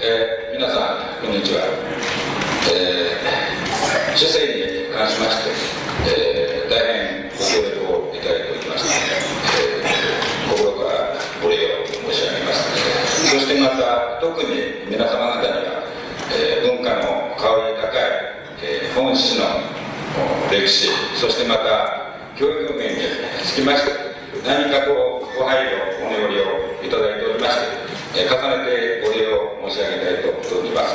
えー、皆さんこんにちは、えー、主政に関しまして、えー、大変ご協力をいただいておりまして、えー、心からお礼を申し上げます。そしてまた特に皆様方には、えー、文化の香り高い、えー、本市の歴史そしてまた教育面につきまして何かとご配慮お願いをいただいておりまして、えー、重ねております、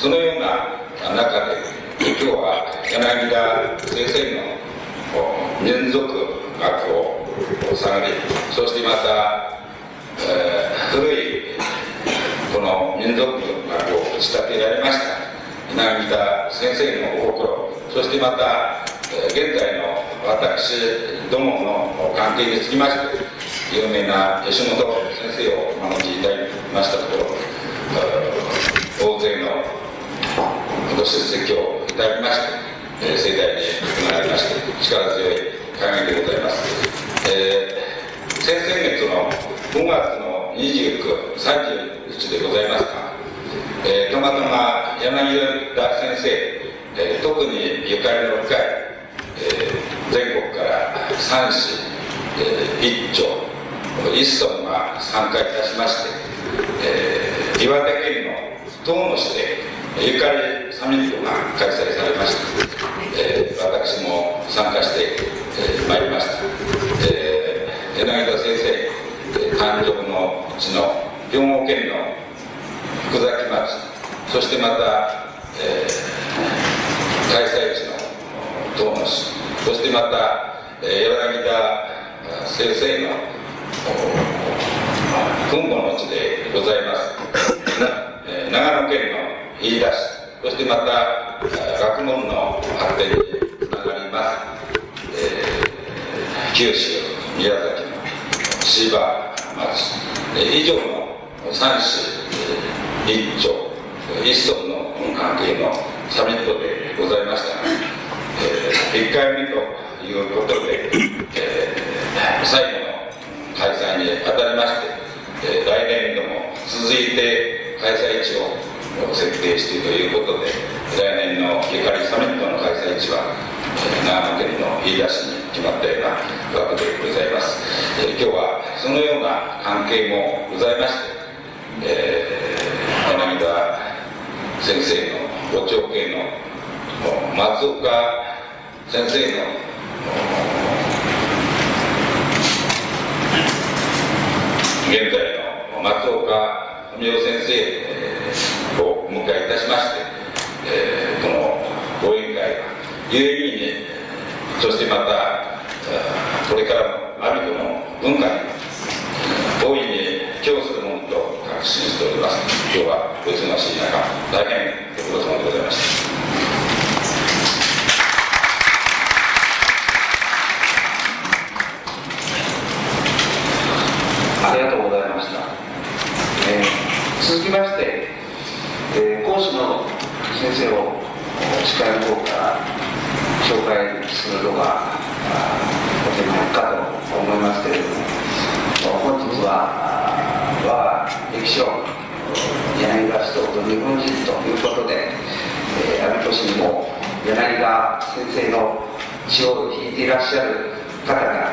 そのような中で今日は柳田先生の民族学を探りそしてまた、えー、古いこの民族学を仕立てられました柳田先生のお心そしてまた現在の私どもの関係につきまして有名な吉本先生をお招きいただきましたところ大勢のご出席をいただきまして盛大に行われまして力強い会議でございます、えー、先々月の5月の29、30日でございますがえー、たまたま柳田先生、えー、特にゆかりの深い、えー、全国から三市、えー、一町一村が参加いたしまして、えー、岩手県の遠野市でゆかりサミットが開催されました、えー、私も参加して、えー、まいりました、えー、柳田先生誕生のうちの兵庫県の福崎町そしてまた、えー、開催地の遠野市そしてまた、えー、柳田先生の群馬の地でございます。長野県の飯田市、そしてまた、学問の発展につながります。えー、九州、宮崎の芝町、以上の三市、え町、一丁、一村の関係のサミットでございました。えー、1回目ということで、えー、最後開催にあたりまして、えー、来年度も続いて開催地を設定してということで来年のゆかりサミットの開催地は、えー、長野県の飯田市に決まったようなわけでございます、えー、今日はそのような関係もございまして、えー、柳田先生のご長兄の松岡先生の現在の松岡文夫先生をお迎えいたしまして、えー、この講演会有意義にそしてまたこれからの阿弥陀の文化に大いに供するものと確信しております。今日はお忙しい中大変ご苦労様でございましたありがとうございました、えー、続きまして、えー、講師の先生を司会の方から紹介するのがお手前かと思いますけれども本日は我が歴史を柳田市と日本人ということで、えー、阿炎市にも柳田先生の血を引いていらっしゃる方が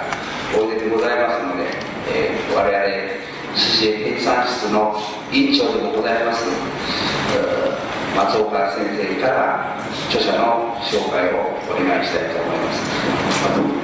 おいででございますので、えー、我々辻江編纂室の委員長でもございますえー松岡先生から著者の紹介をお願いしたいと思います。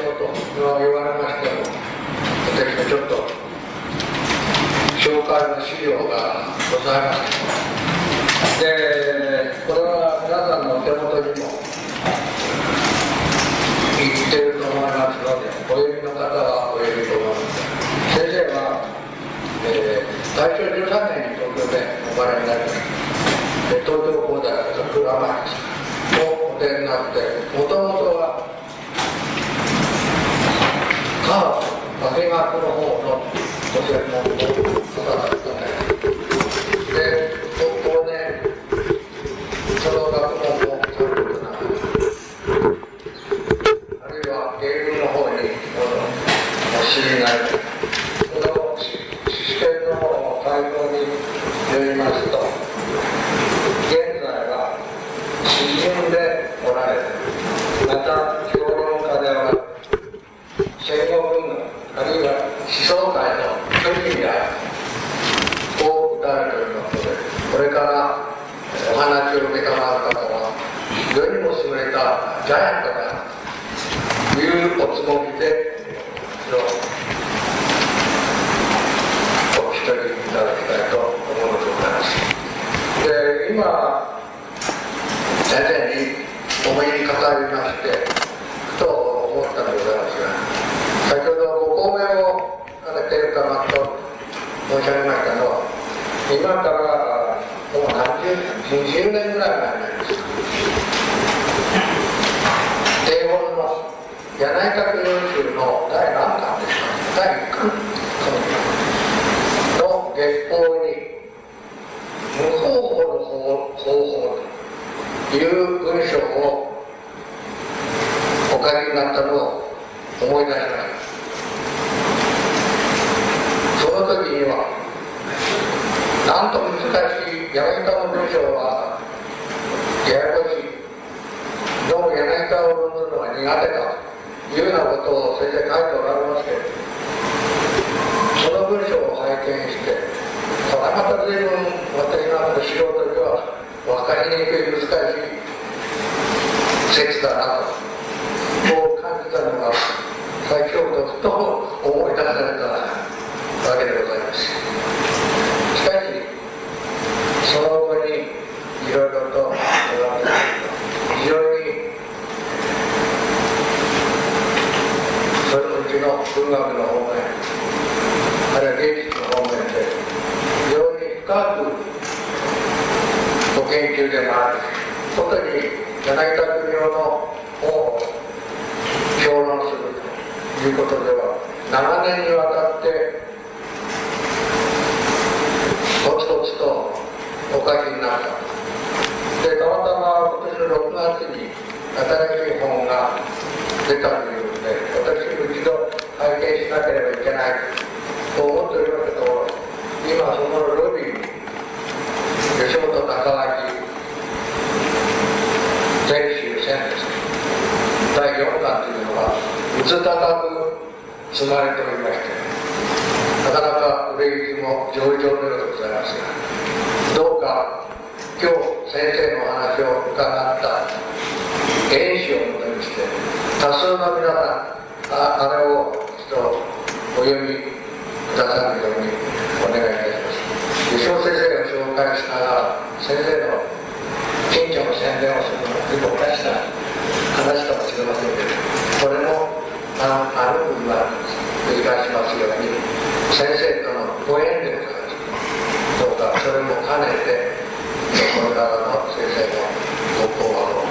と言われましても私はちょっと紹介の資料がございましてでこれは皆さんのお手元にも言っていると思いますのでお読みの方はお読みと思います先生は、えー、大正13年に東京でお生れになりました東京工大桜前をお出になってもともとは思ったのでございます柳田国夫のを評論するということでは長年にわたってとつとつとお書きになったでたまたま今年の6月に新しい本が出たというので私も一度拝見しなければいけないと思っておりましたと今そのロビーに吉本高明全集戦です第4弾というのがうつ高く積まれておりましてなかなか売れ行きも上々のようでございますがどうか今日先生のお話を伺った原子をもとにして多数の皆さんああれを一度お読みくださるようにお願いいた。します吉尾先生を紹介しながら先生の近所の宣伝をするのは結構おかしな話かもしれませんけどこれもあある部分は繰り返しますよ。うに先生とのご縁でございますどうかそれも兼ねてこれからの先生のご講話を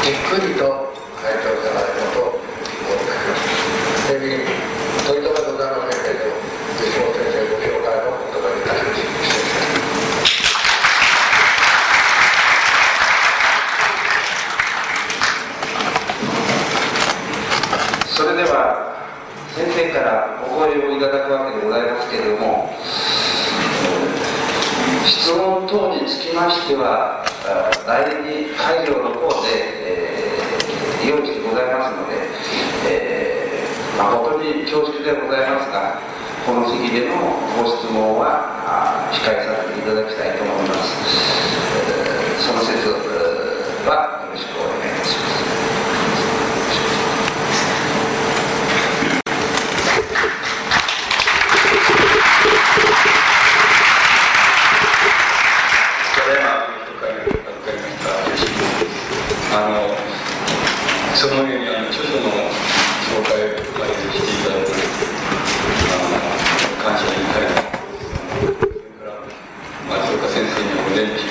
じっくりと拝聴いただければと思っております。ぜひ問いとめございませんけれども、吉本先生ご紹介のお願いいたします。それでは先生からお声をいただくわけでございますけれども質問等につきましてはあ第二会場の方で、えー用意してございますので、えー誠に恐縮ではございますがこの席でのご質問は控えさせていただきたいと思います、えーその説はよろしくお願いいたしますただいまお帰り預かりましたあのその上にあの著書の紹介をしていただいてあの感謝に耐えそれから松岡先生にはお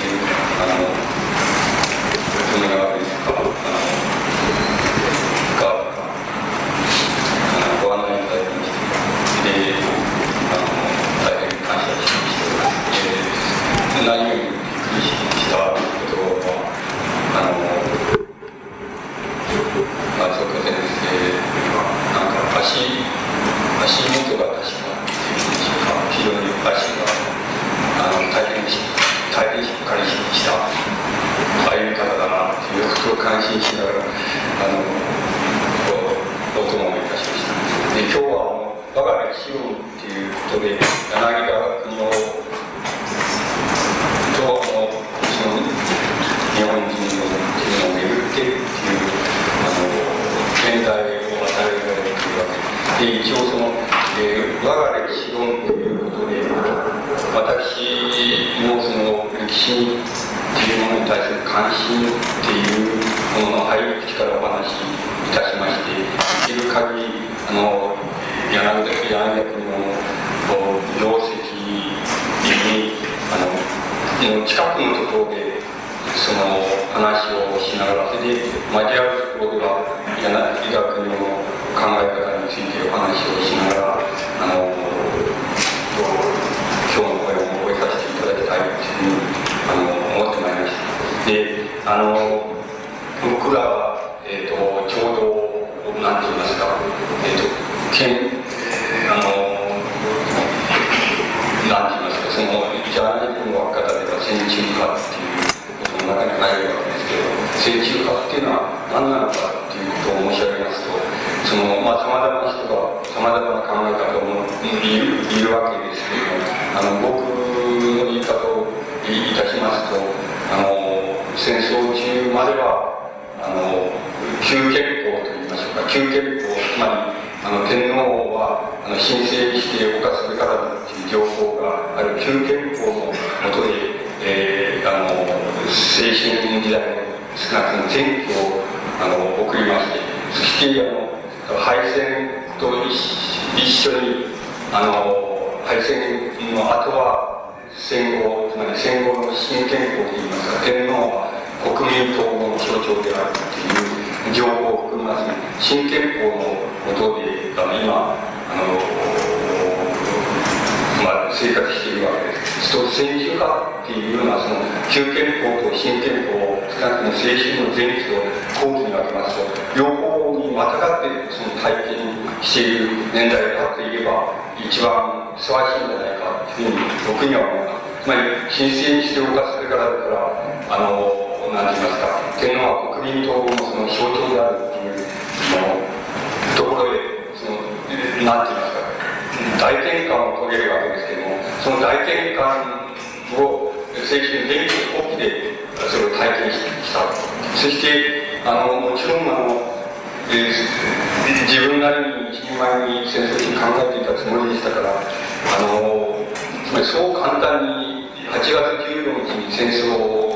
りそう簡単に8月15日に戦争を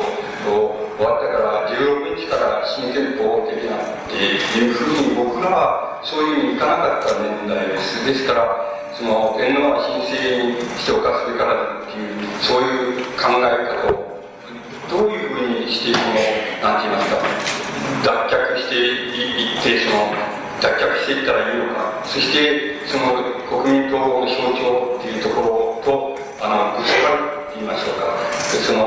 終わったから16日から新憲法的なっていうふうに僕らはそういうふうにいかなかった年代ですですからその天皇は神聖にしておかすべからだっていうそういう考え方をどういうふうにしてこの何て言いますか脱却していってその脱却していったらいいのかそしてその国民党の象徴っていうところとあのぶつかるって言いましょうかその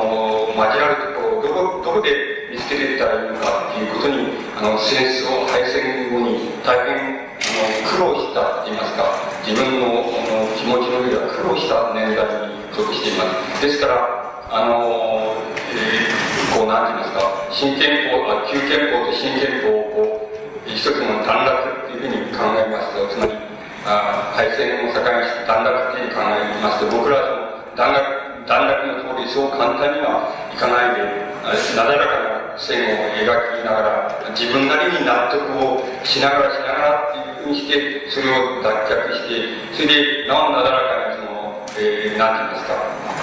交わるところをどこどこで見つけていったらいいのかっていうことにあの戦争敗戦後に大変あの苦労したって言いますか自分のあの気持ちの上では苦労した年代に属していますですからあの、えー、こう何て言いますか新憲法あ旧憲法と新憲法を一つの段落っていうふうに考えますとつまりあ敗戦を境にして段落っていうふうに考えますと僕らは段落段落の通りそう簡単にはいかないでなだらかな線を描きながら自分なりに納得をしながらしながらっていうふうにしてそれを脱却してそれでなおなだらかにその、えー、なんて言いますか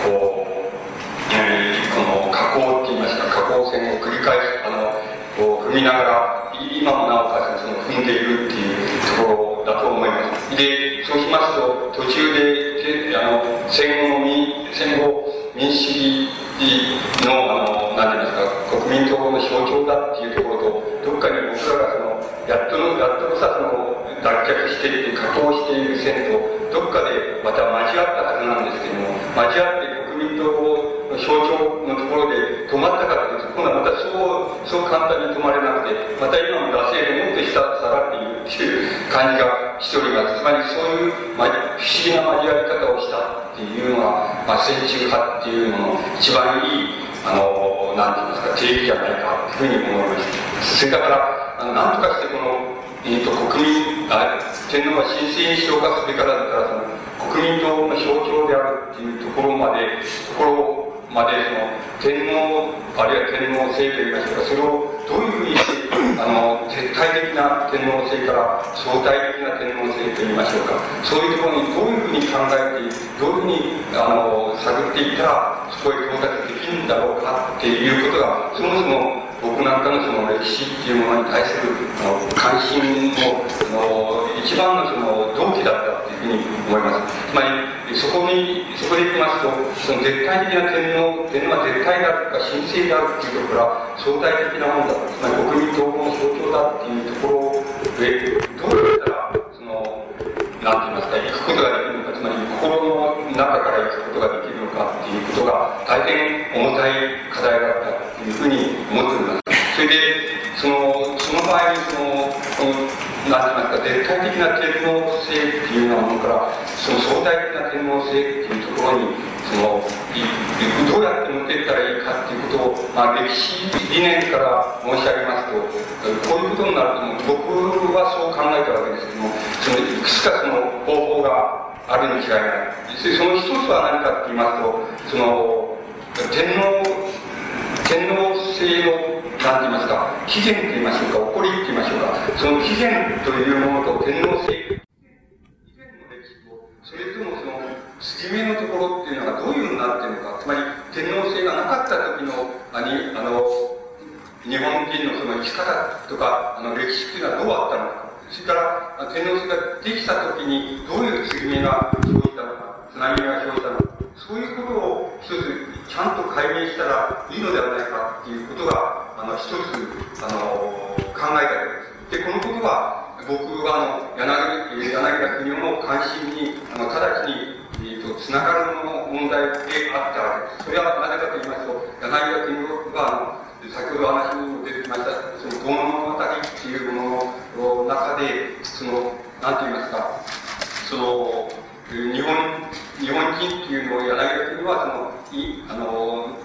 こう、えー、この加工って言いますか加工線を繰り返すあのこう踏みながら今もなおかつその踏んでいるっていうところだと思います。でそうしますと途中であの戦後民戦後民主主義の、あの、何て言いますか、国民党の象徴だっていうところと、どっかに僕らがその、やっとの、やっとのさ、その、脱却している、加工している線と、どっかでまた交わったはずなんですけども、交わって国民党の象徴のところで止まったかというと、今度はまたそう、そう簡単に止まれなくて、また今の惰性でもっと下下がっていっていう感じがしております。つまりそういう、ま不思議な交わり方をしたっていうのが、まあ、戦中派っていうのの一番いい、あの、なんて言いますか、定義じゃないかというふうに思います。それから、あの、なんとかしてこの、えっ、ー、と、国民、あ天皇が神聖にしておかすべからだから、その、国民党の象徴であるっていうところまで、ところまで、その、天皇、あるいは天皇制といいましょうか、それをどういうふうにして、あの、絶対的な天皇制から相対的な天皇制といいましょうか、そういうところにどういうふうに考えて、どういうふうに、あの、探っていったら、そこへ到達できるんだろうかっていうことが、そもそも僕なんかのその歴史っていうものに対する関心のの一番のその動機だったっていうふうに思います。つまりそこにそこでいきますとその絶対的な天皇天皇は絶対であるとか神聖であるっていうところから相対的なものだつまり国民統合の象徴だっていうところでどうやったらそのなんて言いますか行くことができるのかつまり心の中から行くことができるのかっていうことが大変重たい課題だったというふうに思っておりますそれでそのその場合にそのこのなんて言いますか絶対的な天皇制っていうようなものからその相対的な天皇制っていうところにそのどうやって持っていったらいいかっていうことを、まあ、歴史理念から申し上げますとこういうことになると僕はそう考えたわけですけどもそのいくつかその方法があるに違いないその一つは何かって言いますとその天皇天皇制の何て言いますか？起源と言いましょうか？起こりって言いましょうか？その起源というものと天皇制。以前の歴史とそれともその継ぎ目のところっていうのがどういうふうになっているのか？つまり天皇制がなかった時のあにあの日本人のその生き方とかあの歴史っていうのはどうあったのか？それから天皇制ができた時にどういう継ぎ目が生じたのか？津波が生じたのか？そういうことを一つちゃんと解明したらいいのではないかっていうことがあの一つあの考えたわけです。でこのことは僕はあの柳柳田国夫の関心にあの直ちにえーと、つながるの問題であったわけです。それはなぜかと言いますと、柳田国夫は、あの先ほど話にも出てきました、その、遠野物語っていうものの中で、その、なんて言いますか、その、日本、日本人っていうのを柳田国は、その、い、あの、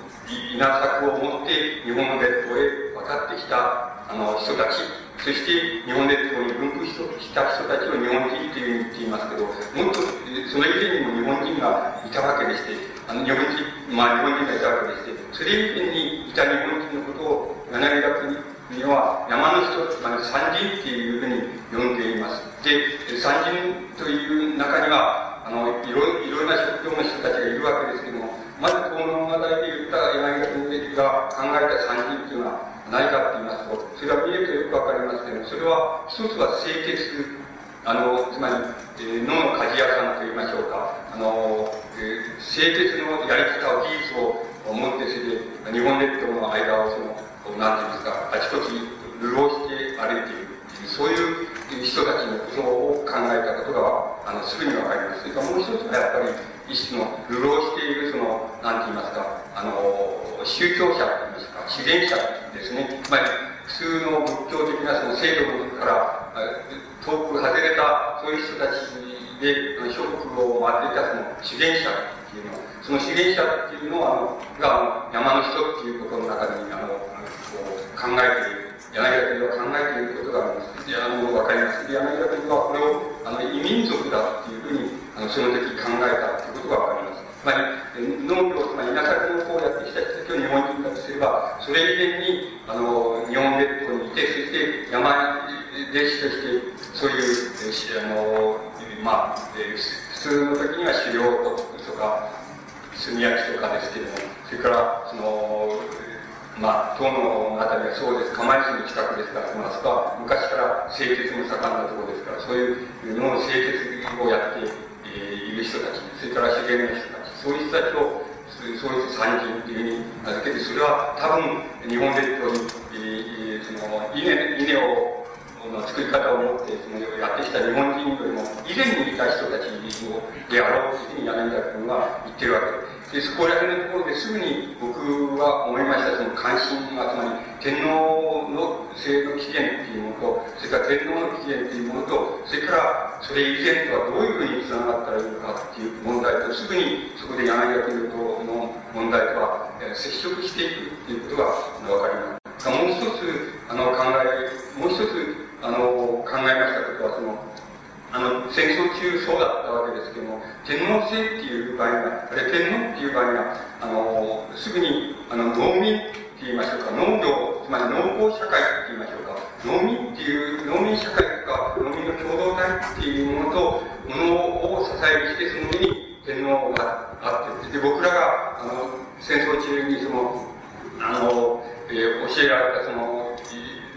稲作を持って日本の列島へ渡ってきた、あの、人たち、そして日本列島に分布した人たちを日本人というふうに言っていますけど、もっとそれ以前にも日本人がいたわけでして、あの日本人、まあ日本人がいたわけでして、それ以前にいた日本人のことを柳田国は山の人、つまり山人っていうふうに呼んでいます。で、山人という中には、あの、いろいろな職業の人たちがいるわけですけども、まずこの問題で言った柳田国が考えた山人っていうのは、何かって言いますと、それが見えるとよくわかりますけども、それは、一つは清潔、あの、つまり、えー、脳の鍛冶屋さんと言いましょうか、あの、えー、清潔のやり方を、技術を持って、それで、日本列島の間を、その、なんて言いますか、あちこち流浪して歩いている、そういういう人たちのことを考えたことが、あの、すぐにわかります。それかもう一つは、やっぱり、一種の流浪している、その、なんて言いますか、あの、宗教者と言いますか、自然者ですね。まり、普通の仏教的なその制度から遠く外れたそういう人たちで諸国を回っていたその自然者っていうのは、その自然者っていうのは、あの、が山の人っていうことの中に、あの、考えている。柳田国は考えていることがあの分かります。柳田国はこれをあの異民族だっていうふうにあのその時考えたということが分かります。つまり、農業、つまり稲作の方をやってきた人を日本人だとすれば、それ以前に、あの、日本列島にいて、そして山弟子として、そういう、あの、まあ、普通の時には狩猟とか、炭焼きとかですけれども、それから、その、まあ、東のあたりはそうです。釜石の近くですから、まあ、そこは昔から清潔も盛んなところですから、そういう日本清潔をやって、いる人たち、それから自然の人たち、そういう人たちを、そういう三人っていうふうに名付けて、それは多分日本列島に、え、その稲稲をの作り方を持ってそのやってきた日本人よりも以前にいた人たちをであろうというふうに柳田君は言ってるわけです。で、そこら辺のところですぐに僕は思いました、その関心が、つまり天皇の制度起源っていうものと、それから天皇の起源っていうものと、それからそれ以前とはどういうふうにつながったらいいのかっていう問題と、すぐにそこで柳田国との問題とは、え接触していくっていうことがわかります。もう一つ、あの、考え、もう一つ、あの、考えましたことは、その、あの、戦争中そうだったわけですけども、天皇制っていう場合が、あれ天皇っていう場合が、あの、すぐに、あの、農民って言いましょうか、農業、つまり農耕社会って言いましょうか、農民っていう、農民社会とか、農民の共同体っていうものと、ものを支えるして、その上に天皇があって、で、僕らが、あの、戦争中にその、あの、えー、教えられたその、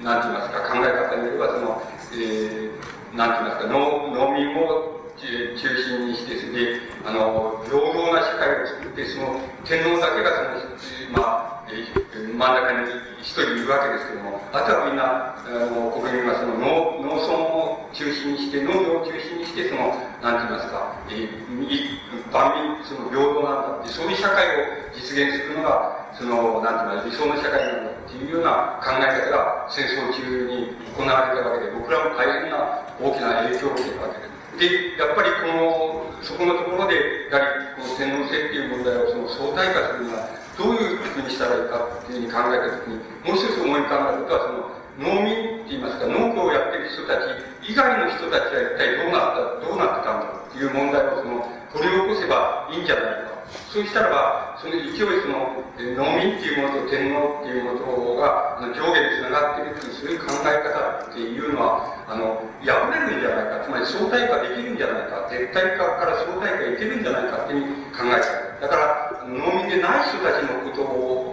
なんて言いますか、考え方によれば、その、えー、なんて言いますか、農農民も中心にして、で、あの、平等な社会を作って、その、天皇だけがその、まあ、え、真ん中に一人いるわけですけども、あとはみんな、あの、国民はその農、農村を中心にして、農業を中心にして、その、なんて言いますか、えー、万民、その平等なんだって、そういう社会を実現するのが、その、なんて言いますか、理想の社会なんだっていうような考え方が戦争中に行われたわけで、僕らも大変な大きな影響を受けたわけです。で、やっぱりこの、そこのところで、やはりこの天皇制っていう問題をその相対化するには、どういうふうにしたらいいかっていうふうに考えたときに、もう一つ思い浮かんだことは、その、農民って言いますか、農業をやってる人たち以外の人たちは一体どうなった、どうなってたんだっていう問題をその、掘り起こせばいいんじゃないか。そうしたらば、その勢いその、農民っていうものと天皇っていうものが、あの上下につながっているという、そういう考え方っていうのは、あの、破れるんじゃないか、つまり相対化できるんじゃないか、絶対化から相対化いけるんじゃないかっていう考えた。だから、農民でない人たちのこと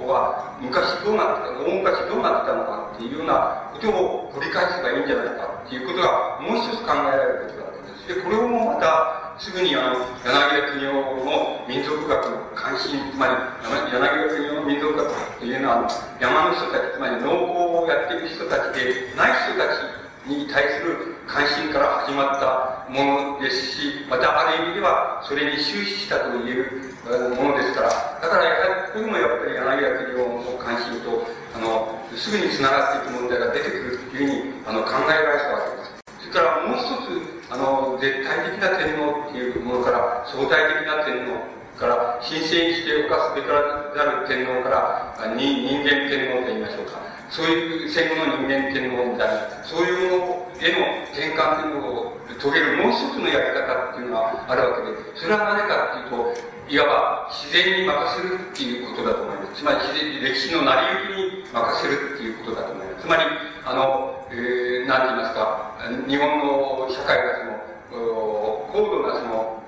は、昔どうなってた、大昔どうなってたのかっていうようなことを繰り返せばいいんじゃないかっていうことが、もう一つ考えられることだったんです。で、これをもまた、すぐにあの、柳田国夫の民族学の関心、つまり、柳田国夫の民族学というのは、山の人たち、つまり農耕をやっている人たちでない人たちに対する関心から始まったものですし、またある意味ではそれに終始したというものですから、だからやはりここにもやっぱり柳田国夫の関心と、あの、すぐにつながっていく問題が出てくるというふうにあの考えられたわけです。それからもう一つ、あの、絶対的な天皇っていうものから、相対的な天皇から、神聖にしておかすべからなる天皇から、人間天皇と言いましょうか。そういう戦後の人間天皇みたいな、そういうものへの転換というのを遂げるもう一つのやり方っていうのがあるわけで、それは何かっていうと、いわば自然に任せるっていうことだと思います。つまり自然歴史の成り行きに任せるっていうことだと思います。つまり、あの、えー、なんて言いますか、日本の社会がその、高度なその、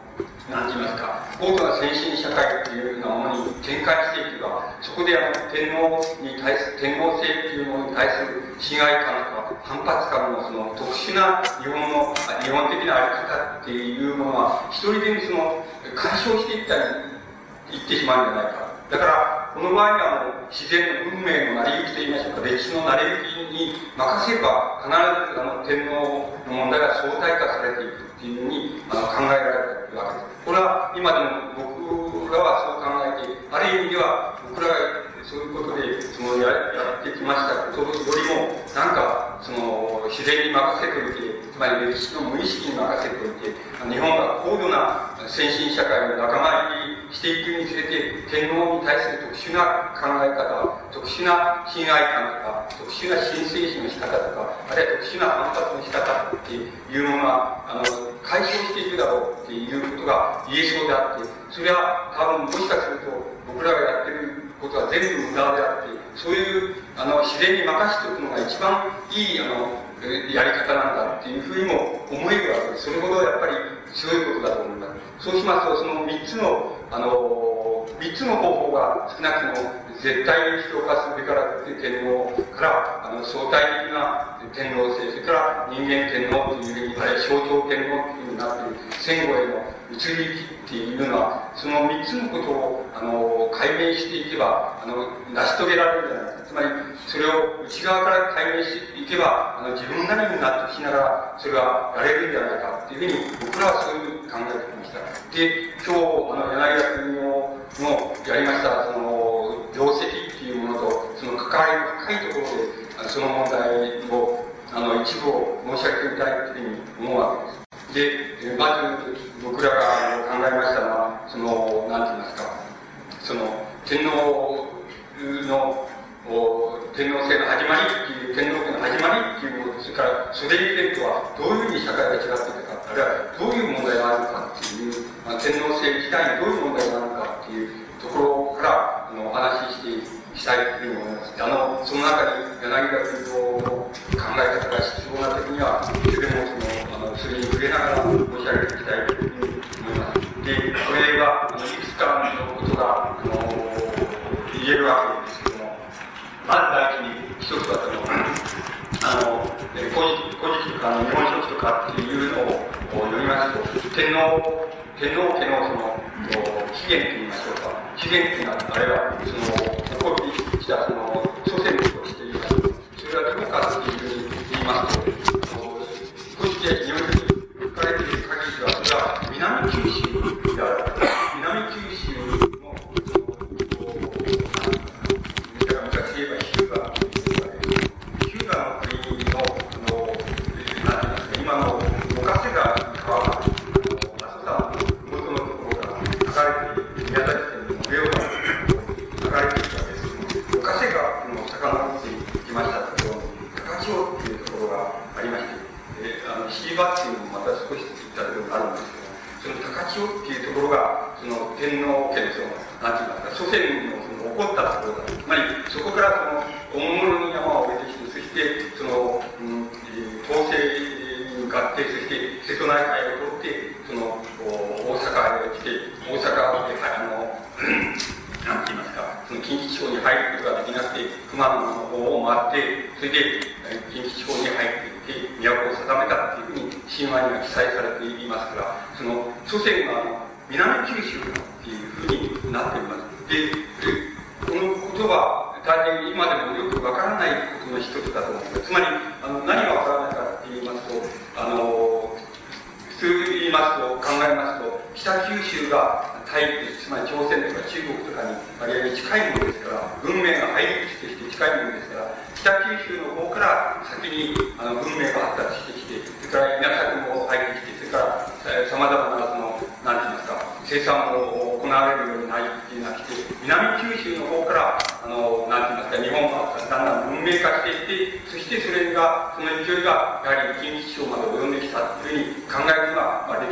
なんて言いますか、高度な先進社会っていうようなものに展開していけば、そこであの天皇に対する、天皇制っていうものに対する侵害感とか反発感のその特殊な日本の、日本的なあり方っていうものは、一人でにその、解消していったり、いってしまうんじゃないか。だから、この場合にはもう自然の運命の成り行きといいましょうか、歴史の成り行きに任せば、必ずあの天皇の問題が相対化されていくっていうふうにあの考えられているわけです。これは今でも僕らはそう考えて、ある意味では僕らがそういうことでそのややってきました。ことよりも、なんか、その、自然に任せておいて、つまり歴史の無意識に任せておいて、日本が高度な先進社会の仲間入りしていくにつれて、天皇に対する特殊な考え方、特殊な侵害感とか、特殊な申請心の仕方とか、あるいは特殊な反発の仕方っていうものが、あの、解消していくだろうっていうことが言えそうであって、それは多分もしかすると僕らがやってることは全部無駄であって、そういう、あの、自然に任せておくのが一番いい、あの、やり方なんだっていうふうにも思えるわけです。それほどやっぱり強いことだと思います。そうしますと、その3つのあの、3つの方法が少なくとも絶対に人化すべからって天皇から、あの、相対的な天皇制、それから人間天皇というふうに、あるいは象徴天皇というふうになっている戦後への移り行きっていうのは、その三つのことを、あの、解明していけば、あの、成し遂げられるんじゃないか。つまり、それを内側から解明していけば、あの、自分なりに納得しながら、それがやれるんじゃないかっていうふうに、僕らはそういうふうに考えてきました。で、今日、あの、柳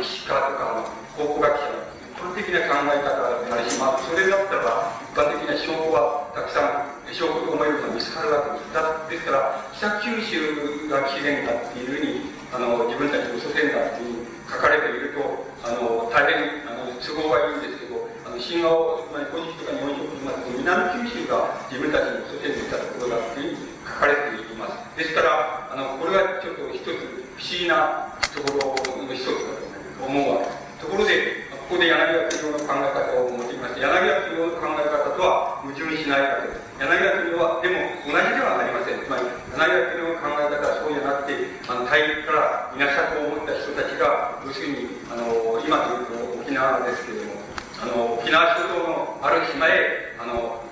が、まあ、歴史家とか、考古学者の一般的な考え方でありし、まあ、それだったら、一般的な証拠はたくさん、証拠と思えるのが見つかるわけです。だですから、北九州が起源だっていうふうに、あの、自分たちの祖先だっていうに書かれていると、あの、大変、あの、都合はいいんですけど、あの、神話を、つまり古事記とか日本書を言いますと、南九州が自分たちの祖先でいたところだっていうふうに書かれています。ですから、あの、これはちょっと一つ不思議なところの一つだ思うわけです。ところで、ここで柳田国夫の考え方を持ってきまして、柳田国夫の考え方とは矛盾しないわけです。柳田国夫は、でも同じではなりません。つまり、柳田国夫の考え方はそうじゃなくて、あの、大陸から稲作を持った人たちが、要するに、あの、今でいうと沖縄ですけれども、あの、沖縄諸島のある島へ、あの、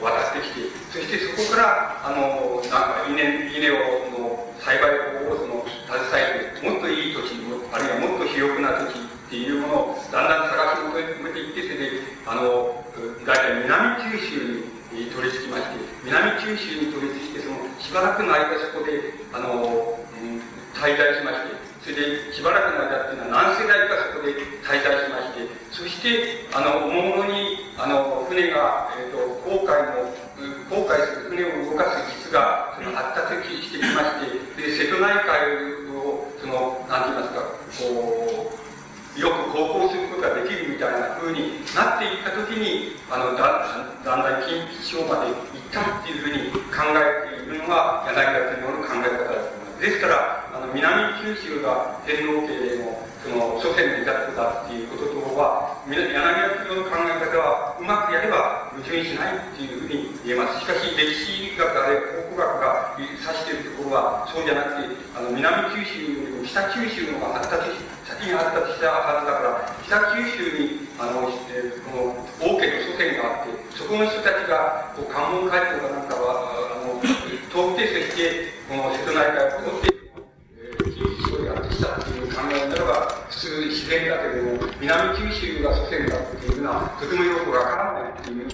渡ってきて、そしてそこから、あの、なんか稲、稲を、栽培法をその携えて、もっといい土地、あるいはもっと肥沃な土地っていうものをだんだん探し求めていって、それで、あの、大体南九州に取り付きまして、南九州に取り付いて、その、しばらくの間そこで、あの、滞在しまして、それでしばらくの間っていうのは何世代かそこで滞在しまして、そして、あの、おもむろに、あの、船が、え、ー、と、航海の、航海する船を動かす技術が、その、発達してきまして、で、瀬戸内海を、その、なんて言いますか、こう、よく航行することができるみたいな風になっていったときに、あの、だだんだん近畿地方まで行ったっていうふうに考えているのが柳田天皇の考え方だと思います。ですから、あの、南九州が天皇家の、その、祖先のいたとこだっていうこととは、柳田国の考え方は、うまくやれば矛盾しないっていうふうに言えます。しかし、歴史学あれ、考古学が指しているところは、そうじゃなくて、あの、南九州よりも北九州の方が発達し、先に発達したはずだから、北九州に、あの、えー、この、王家の祖先があって、そこの人たちが、こう、関門海峡かなんかは、あの、通ってそして、この瀬戸内海を通って、近畿地方でやってきたっていう考えならば、普通自然だけども、南九州が祖先だっていうのは、とてもよくわからないっていう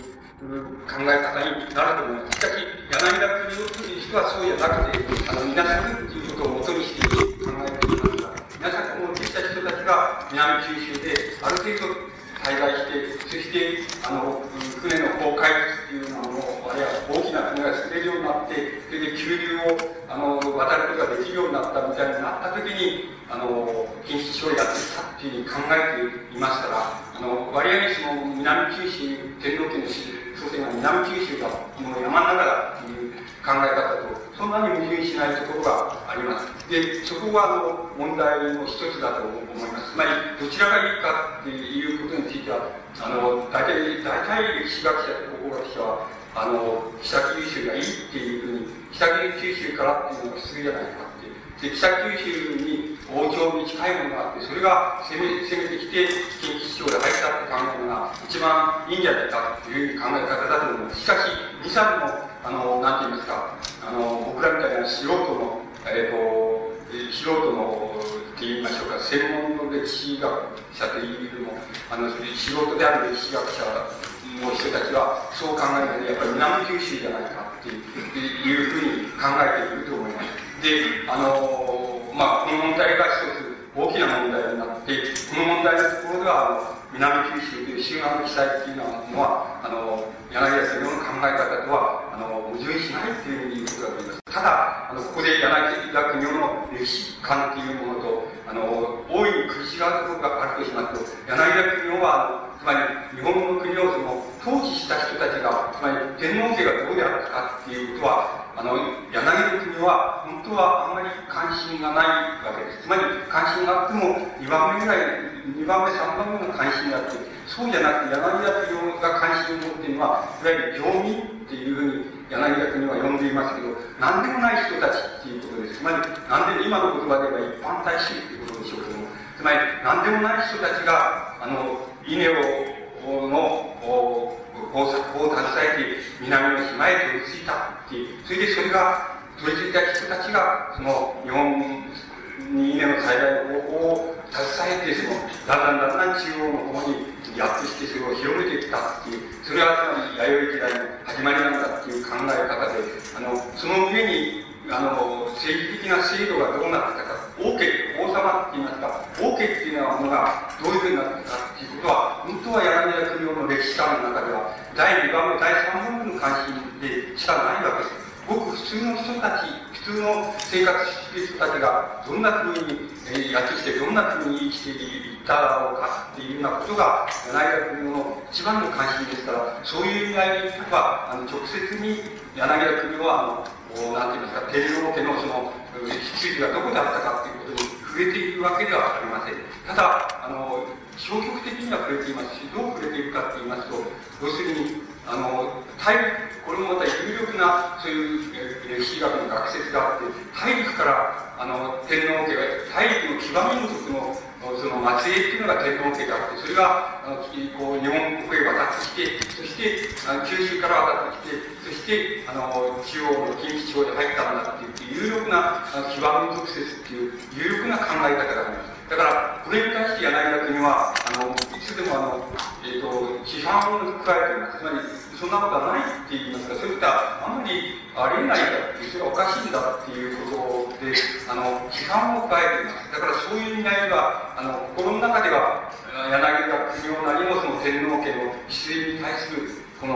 考え方になると思います。しかし、柳田国夫という人はそうじゃなくて、あの、皆さんっていうことを元にして考えていますが、皆さんを持ってきた人たちが南九州で、ある程度滞在して、そして、あの、船の航海っていうのも、あるいは大きな船が作れるようになって、それで急流を、あの、渡ることができるようになったみたいになった時に、あの、禁止地をやってきたっていうふうに考えていますから、あの、割合にその、南九州天皇家の祖先が南九州だ、もう山の中だっていう考え方と、そんなに矛盾しないところがあります。で、そこがあの問題の一つだと思います。つまり、どちらがいいかっていうことについては、あの、大体、大体歴史学者と考古学者は、あの、北九州がいいっていうふうに、北九州からっていうのが普通じゃないかってで、北九州に王朝に近いものがあって、それが攻め攻めてきて、近畿地方で入ったって考えるのが一番いいんじゃないかっていう考え方だと思います。しかし、二三の、あの、なんて言いますか、あの、僕らみたいな素人の、えっ、ー、と、素人のって言いましょうか、専門の歴史学者というよりも、あの、素人である歴史学者の人たちは、そう考えないで、やっぱり南九州じゃないかっていうふうに考えていると思います。で、あの、まあ、この問題が一つ大きな問題になって、この問題のところでは、南九州という修学記載っていうのは、あの、柳家先生の考え方とは、あの、矛盾しないっていうことだと思います。ただ、あの、ここで柳家国の歴史観っていうものと、あの、大いに食い違うところがあるとしますと、柳家国は、つまり日本の国をその統治した人たちが、つまり天皇家がどうであったかっていうことは、あの、柳の国は本当はあんまり関心がないわけです。つまり関心があっても2番目ぐらい、2番目、3番目の関心があって、そうじゃなくて柳田国が関心を持っているのは、いわゆる領民っていうふうに柳田国は呼んでいますけど、何でもない人たちっていうことです。つまり、なんで今の言葉で言えば一般大衆っていうことでしょうけども、つまり、何でもない人たちが、あの、稲を、の、工作を携えて南の島へ取り付いたっていう、それでそれが、取り付いた人たちが、その日本に稲の栽培の方法を携えて、その、だんだんだんだん中央の方にやってしてそれを広めていったっていう、それはつまり弥生時代の始まりなんだっていう考え方で、あの、その上に、あの、政治的な制度がどうなってたか、王家、王様って言いますか、王家っていうのはものがどういうふうになってたかっていうことは、本当は柳田国の歴史観の中では、第2番目、第3番目の関心でしかないわけです。ごく普通の人たち、普通の生活している人たちが、どんな国に、えー、やってきて、どんな国に生きていっただろうかっていうようなことが、柳田国の一番の関心ですから、そういう意味合いでは、あの直接に柳田国は、あの、なんて言いますか、天皇家のその、羊がどこであったかっていうことに触れているわけではありません。ただ、あの、消極的には触れていますし、どう触れているかって言いますと、要するに、あの、大陸、これもまた有力な、そういう歴史学の学説があって、大陸から、あの、天皇家が、大陸の騎馬民族のその末裔っていうのが天皇家であって、それが、あの、こう、日本国へ渡ってきて、そして、あの九州から渡ってきて、そして、あの、中央の近畿地方で入ったんだっていう、有力な、騎馬民族説っていう、有力な考え方があります。だから、これに対して柳田国は、あの、いつでもあの、えっ、ー、と、批判を加えてます。つまり、そんなことはないって言いますか、そういったあんまりありえないだって、それはおかしいんだっていうことで、あの、批判を加えています。だからそういう意味合いは、あの、心の中では、柳田国をなりもその天皇家の姿勢に対するこの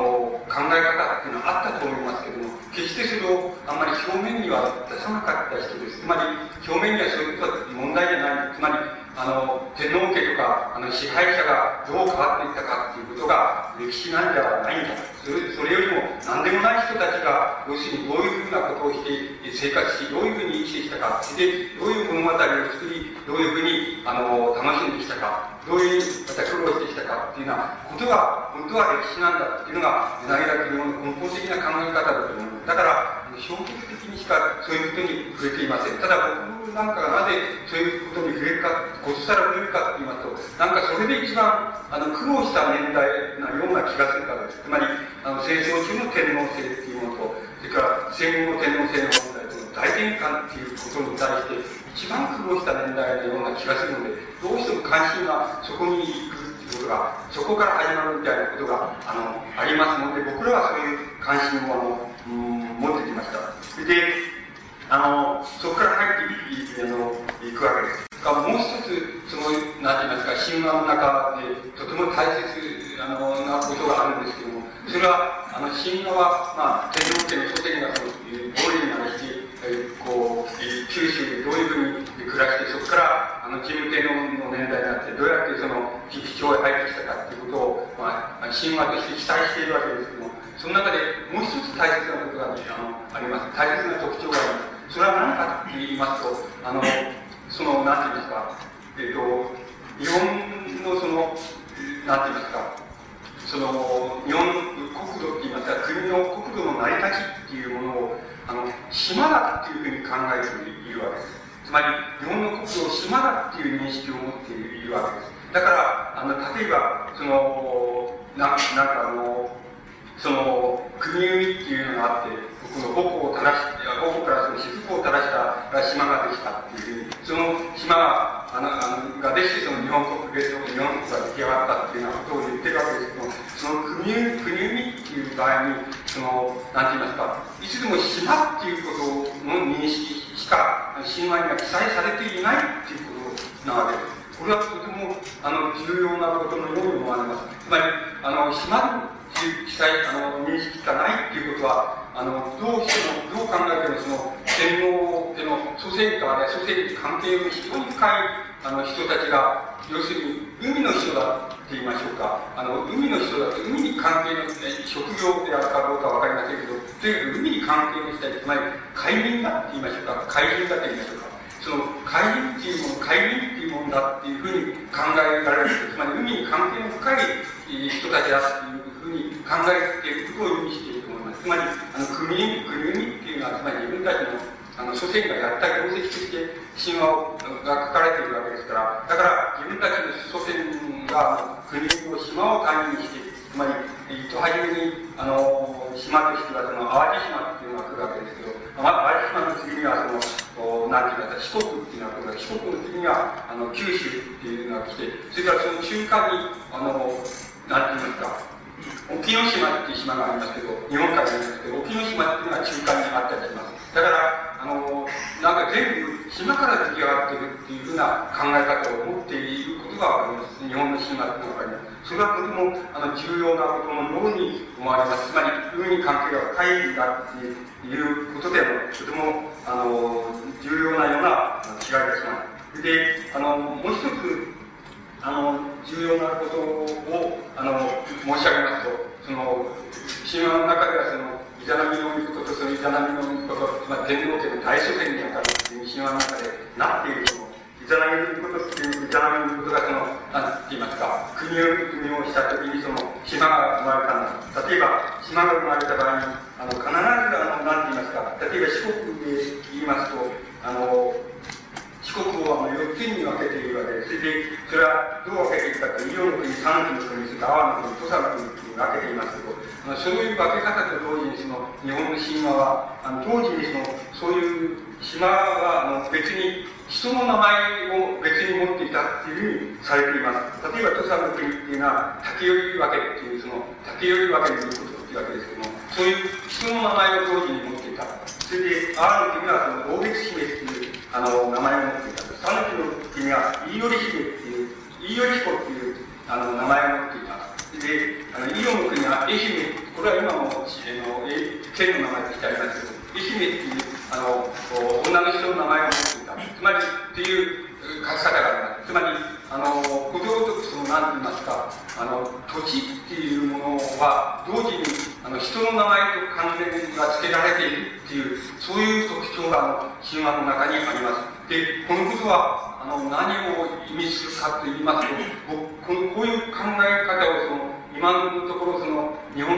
考え方っていうのはあったと思いますけども、決してそれをあんまり表面には出さなかった人です。つまり、表面にはそういうことは問題じゃない。つまり、あの、天皇家とか、あの、支配者がどう変わっていったかっていうことが歴史なんではないんだ。それそれよりも、何でもない人たちが、要するにどういうふうなことをして、生活し、どういうふうに生きてきたか、で、どういう物語を作り、どういうふうに、あの、楽しんできたか、どういうふうにまた苦労してきたかっていうようなことが、本当は歴史なんだっていうのが、柳田国の根本的な考え方だと思う。だから、消極的にしかそういうことに触れていません。ただ僕なんかがなぜそういうことに触れるか、こっさら触れるかって言いますと、なんかそれで一番あの苦労した年代なような気がするからです。つまり、あの戦争中の天皇制っていうものと、それから戦後の天皇制の問題との大転換っていうことに対して、一番苦労した年代のような気がするので、どうしても関心がそこに行くことが、そこから始まるみたいなことがあのありますので、僕らはそういう関心をあのうん持ってきました。で、あの、そこから入っていあのいくわけです。もう一つ、その、なんて言いますか、神話の中で、とても大切あのなことがあるんですけども、それは、あの、神話は、まあ、天皇家の祖先がその、暴力なりして、えー、こう、九州でどういうふうに暮らして、そこから、あの、神武天皇の年代になって、どうやってその、基地へ入ってきたかっていうことを、まあ、神話として記載しているわけですけども、その中でもう一つ大切なことが、あのあります。大切な特徴があります。それは何かと言いますと、あの、その、なんて言いますか、えっ、ー、と、日本のその、なんて言いますか、その、日本国土って言いますか、国の国土の成り立ちっていうものを、あの、島だっていうふうに考えているわけです。つまり、日本の国土を島だっていう認識を持っているわけです。だから、あの、例えば、その、ななんかあの、その、国々っていうのがあって、この母国を垂らし、母国からその雫を垂らした島ができたっていうふうに、その島が、あの、あのができて、その日本国列島、日本国が出来上がったっていうようなことを言ってるわけですけども、その国、国々っていう場合に、その、なんて言いますか、いつでも島っていうことの認識しか、神話には記載されていないっていうことなわけです。これはとてもあの重要なことのように思われます。つまり、あの島記載、あの、認識がないっていうことは、あの、どうしても、どう考えても、その、天皇家の祖先とあるいは祖先に関係の非常に深い、あの、人たちが、要するに、海の人だって言いましょうか。あの、海の人だと、海に関係の、職業であるかどうかわかりませんけど、とにかく海に関係の人たち、つまり、海民だって言いましょうか。海人だって言いましょうか。その海人っていうもの、海民っていうものだっていうふうに考えられる。つまり海に関係の深い人たちだっていうふうに考えていることを意味している。つまり、あの、国々、国っていうのは、つまり自分たちの、あの、祖先がやった業績として神話をが書かれているわけですから、だから自分たちの祖先が国を島を単位にして、つまり、一初めに、あの、島としては、その、淡路島っていうのが来るわけですけど、ま淡路島の次には、その、何て言うか、四国っていうのが来る四国の次には、あの、九州っていうのが来て、それからその中間に、あの、何て言いますか、沖ノ島っていう島がありますけど、日本海にありますけど、沖ノ島っていうのは中間にあったりします。だから、あの、なんか全部島から出来上がってるっていうふうな考え方を持っていることがわかります。日本の島っていうのがわかります。それはとてもあの重要なことのように思われます。つまり、海に関係が深いんだっていうことでも、とても、あの、重要なような違いがします。で、あの、もう一つ、あの、重要なことを、あの、申し上げますと、その、神話の中ではその、イザナミの御事とそのイザナミの御事、まあ、天皇家の大祖先にあたるという神話の中でなっているその、イザナミの御事っていうイザナミの御事がその、なんて言いますか、国を、国をしたときにその、島が生まれたんだ。例えば、島が生まれた場合に、あの、必ずあの、なんて言いますか、例えば四国で言いますと、あの、四国をあの4つに分けているわけです。それで、それはどう分けていくかというと、伊予の国、三期の国、それから阿波の国、土佐の国に分けていますけど、あのそういう分け方と同時に、その、日本の神話は、あの当時にその、そういう島は、あの、別に、人の名前を別に持っていたっていうふうにされています。例えば、土佐の国っていうのは、竹寄分けっていう、その、竹寄分けということっていうわけですけども、そういう人の名前を当時に持っていた。それで、阿波の国は、その、大別姫っていう、あの、名前を持っていた。讃岐の国は、飯頼姫っていう、飯頼彦っていう、あの、名前を持っていた。で、あの、伊予の国は愛媛、これは今も、あの、県の名前としてありますけど、愛媛っていう、あの、女の人の名前を持っていた。つまり、っていう方があります。つまり、あの、古道徳その、何と言いますか、あの、土地っていうものは、同時に、あの、人の名前と関連が付けられているっていう、そういう特徴が、あの、神話の中にあります。で、このことは、あの、何を意味するかと言いますと、この、こういう考え方を、その、今のところ、その、日本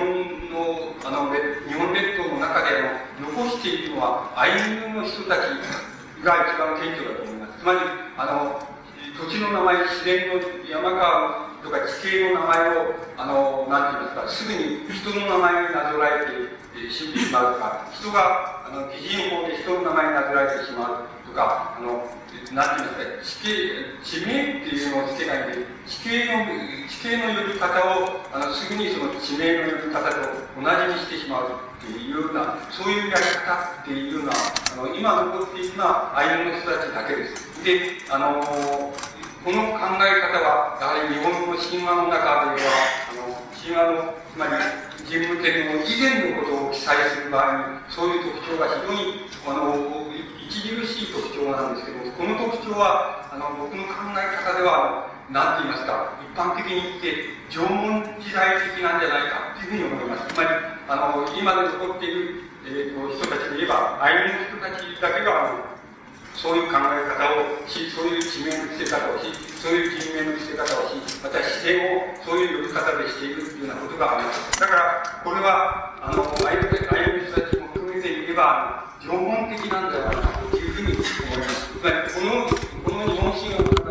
の、あの、日本列島の中で、あの、残しているのは、アイヌの人たちが一番顕著だと思います。まり、あの、土地の名前、自然の山川とか地形の名前を、あの、なんて言いますか、すぐに人の名前になぞらえて、死んでしまうとか、人が、あの、擬人法で人の名前になぞらえてしまうとか、あの、なんて言いますか、地形、地名っていうのをつけないで、地形の、地形の呼び方を、あの、すぐにその地名の呼び方と同じにしてしまうっていうような、そういうやり方っていうような、あの、今残っているのはアイヌの人たちだけです。で、あのこの考え方は、やはり日本の神話の中では、あの、神話の、つまり、神武天皇以前のことを記載する場合に、そういう特徴が非常に、あの、著しい特徴なんですけど、この特徴は、あの、僕の考え方では、なんて言いますか、一般的に言って、縄文時代的なんじゃないかというふうに思います。つまり、あの、今で残っている、えーと、人たちで言えば、アイヌの人たちだけが、そういう考え方をし、そういう地名の付け方をし、そういう人名の付け方をし、また視点をそういう呼び方でしているというようなことがあります。だから、これは、あの、アイヌの人たちも含めて言えば、縄文的なんだろうな、というふうに思います。つまり、この、この日本史の、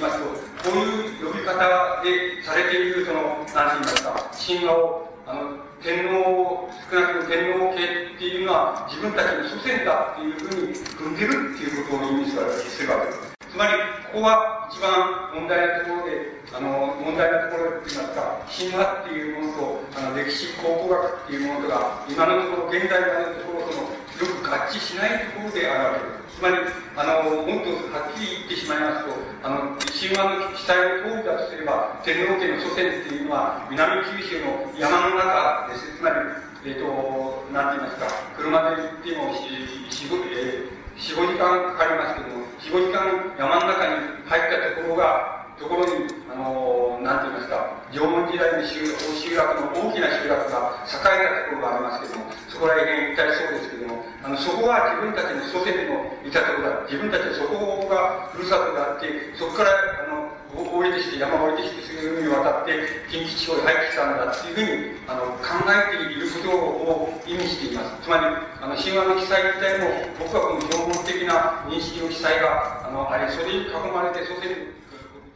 いますと、こういう呼び方でされている、その、何て言いますか、神話を、あの、天皇を、少なくとも天皇系っていうのは自分たちの祖先だっていうふうに踏んでるっていうことを意味するわけです。つまり、ここは一番問題なところで、あの、問題なところって言いますか、神話っていうものと、あの、歴史考古学っていうものとが、今のところ、現代のところとの、よく合致しないところであるわけです。つまり、あの、もっとはっきり言ってしまいますと、あの、神話の記載の通りだとすれば、天皇家の祖先っていうのは、南九州の山の中です。つまり、えっ、ー、と、なんて言いますか、車で行っても、し、し、えー4、5時間かかりますけども、4、5時間山の中に入ったところが、ところに、あのー、なんて言いますか、縄文時代に集集落の大きな集落が栄えたところがありますけども、そこら辺行ったりそうですけども、あの、そこは自分たちの祖先のいたところだ。自分たちのそこがふるさとがあって、そこから、あの、降りてきて、山降りてきて、そういう海に渡って、近畿地方に入ってきたんだっていうふうに、あの、考えていることを意味しています。つまり、あの、神話の記載自体も、僕はこの標本的な認識の記載が、あの、あれ、それに囲まれて、祖先の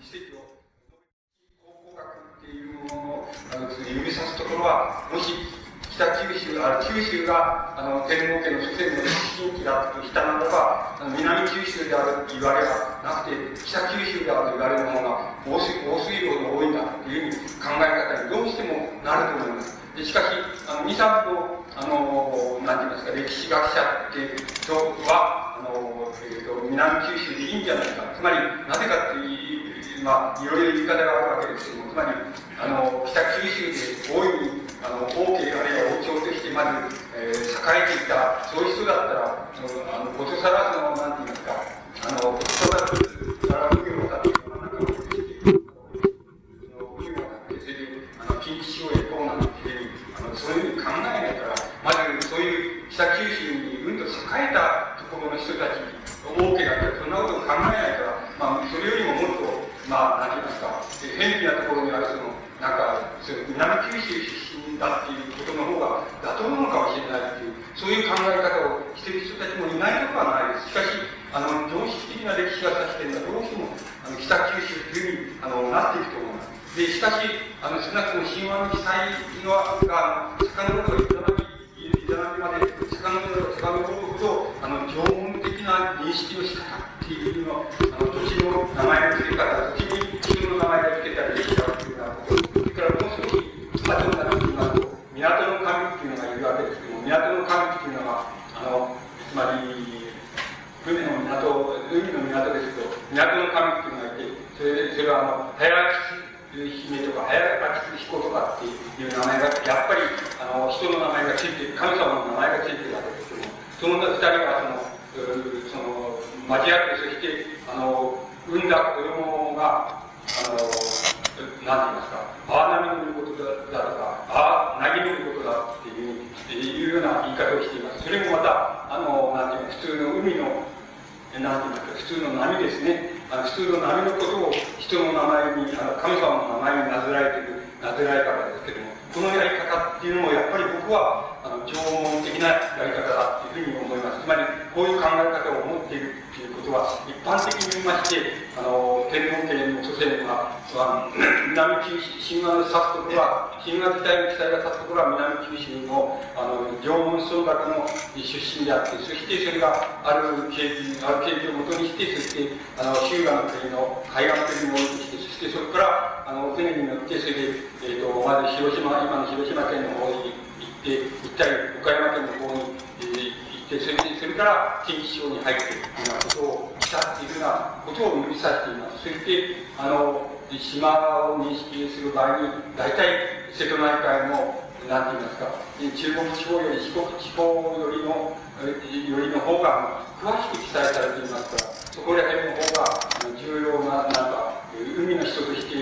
奇跡を、考古学っていうものを、あの、指さすところは、もし、北九州、あ九州があの天皇家の祖先の新規だとしたならば、あの南九州であると言われはなくて、北九州であると言われるものが多水多水量が多いんだというふうに考え方にどうしてもなると思います。でしかし、あの、二三と、あの、なんて言いますか、歴史学者って人は、の、え、ー、と、南九州でいいんじゃないか。つまり、なぜかっていう、まあ、いろいろ言い方があるわけですけども、つまり、あの、北九州で大いにあの、王家あるいは王朝としてまず、えー、栄えていた、そういう人だったら、あの、ことさら、その、なんて言いますか、あの、ことさら、さら奉行だっていうのは、なんか、奉行だって、それで、あの、近畿地方へ行こうなんていうあの、そういうふうに考えないから、まず、そういう北九州にうんと栄えたところの人たち、王家だってそんなことを考えないから、まあ、それよりももっと、まあ、なんて言いますか、偏僻なところにあるその、なんか、そ南九州出身だっていうことの方が妥当なのかもしれないっていう、そういう考え方をしている人たちもいないとはないです。しかし、あの、常識的な歴史が指しているのはどうしても、あの、北九州というふうに、あの、なっていくと思います。で、しかし、あの、少なくとも神話の記載のが、遡るといただきまで、遡る遡るほど、あの、縄文的な認識の仕方っていうの、あの、土地の名前の付け方、土地に人の名前が付けたりしたというようなこと、それからもう少し、まあ、港の神っていうのがいるわけですけども、港の神っていうのは、あの、つまり、海の港、海の港ですけど、港の神っていうのがいて、それで、それはあの、早吉姫とか、早吉彦とかっていう名前が、やっぱり、あの、人の名前がついてる、神様の名前がついてるわけですけども、その二人はその、その、交わって、そして、あの、産んだ子供が、あの、なんて言いますか、ああなみのことだとか、ああなぎのことだっていういうような言い方をしています。それもまた、あの、なんていうか、普通の海の、なんて言いますか、普通の波ですね。あの普通の波のことを人の名前に、あの神様の名前になぞらえている、なぞらえ方ですけども、このやり方っていうのも、やっぱり僕は、あの、縄文的なやり方だっていうふうに思います。つまり、こういう考え方を持っていることは、一般的に言いまして、あの、天皇家の祖先は、南九州、神話の指すところは、神話自体の記載が指すところは南九州の、あの、縄文総学の出身であって、そしてそれがある経緯、ある経緯をもとにして、そして、あの、日向の国の海岸国に戻ってきて、そしてそこから、あの、船に乗って、それで、えっ、ー、と、まず広島、今の広島県の方に行って、行ったり、岡山県の方に、えーでそれでそれから近畿地方に入っているというようなことをしたっていうようなことを指さしています。そしてあの島を認識する場合に、大体瀬戸内海の、なんて言いますか、中国地方より四国地方よりの、よりの方が詳しく記載されていますから、そこら辺の方が重要な、なんか、海の人として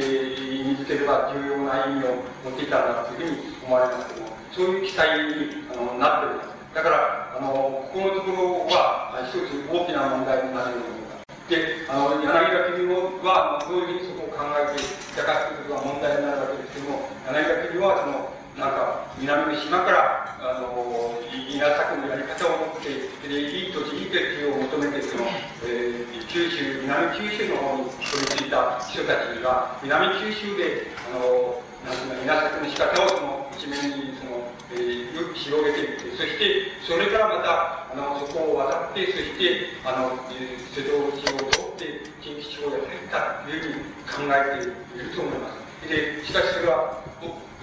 見つければ重要な意味を持っていたんだというふうに思われますけども、そういう期待にあのなっております。だから、あの、ここのところは、一つ大きな問題になるようなで、あの、柳田国は、どういうふうにそこを考えていたかということが問題になるわけですけども、柳田国は、その、なんか、南の島から、あの、稲作のやり方を持って、で、いい土地、いい鉄を求めて、その、えー、九州、南九州の方に取り付いた人たちが、南九州で、あの、なんていう稲作の仕方を、その、一面に、その、えー、広げていって、そして、それからまた、あの、そこを渡って、そして、あの、えー、瀬戸内を通って、近畿地方へ入ったというふうに考えていると思います。で、しかしそれは、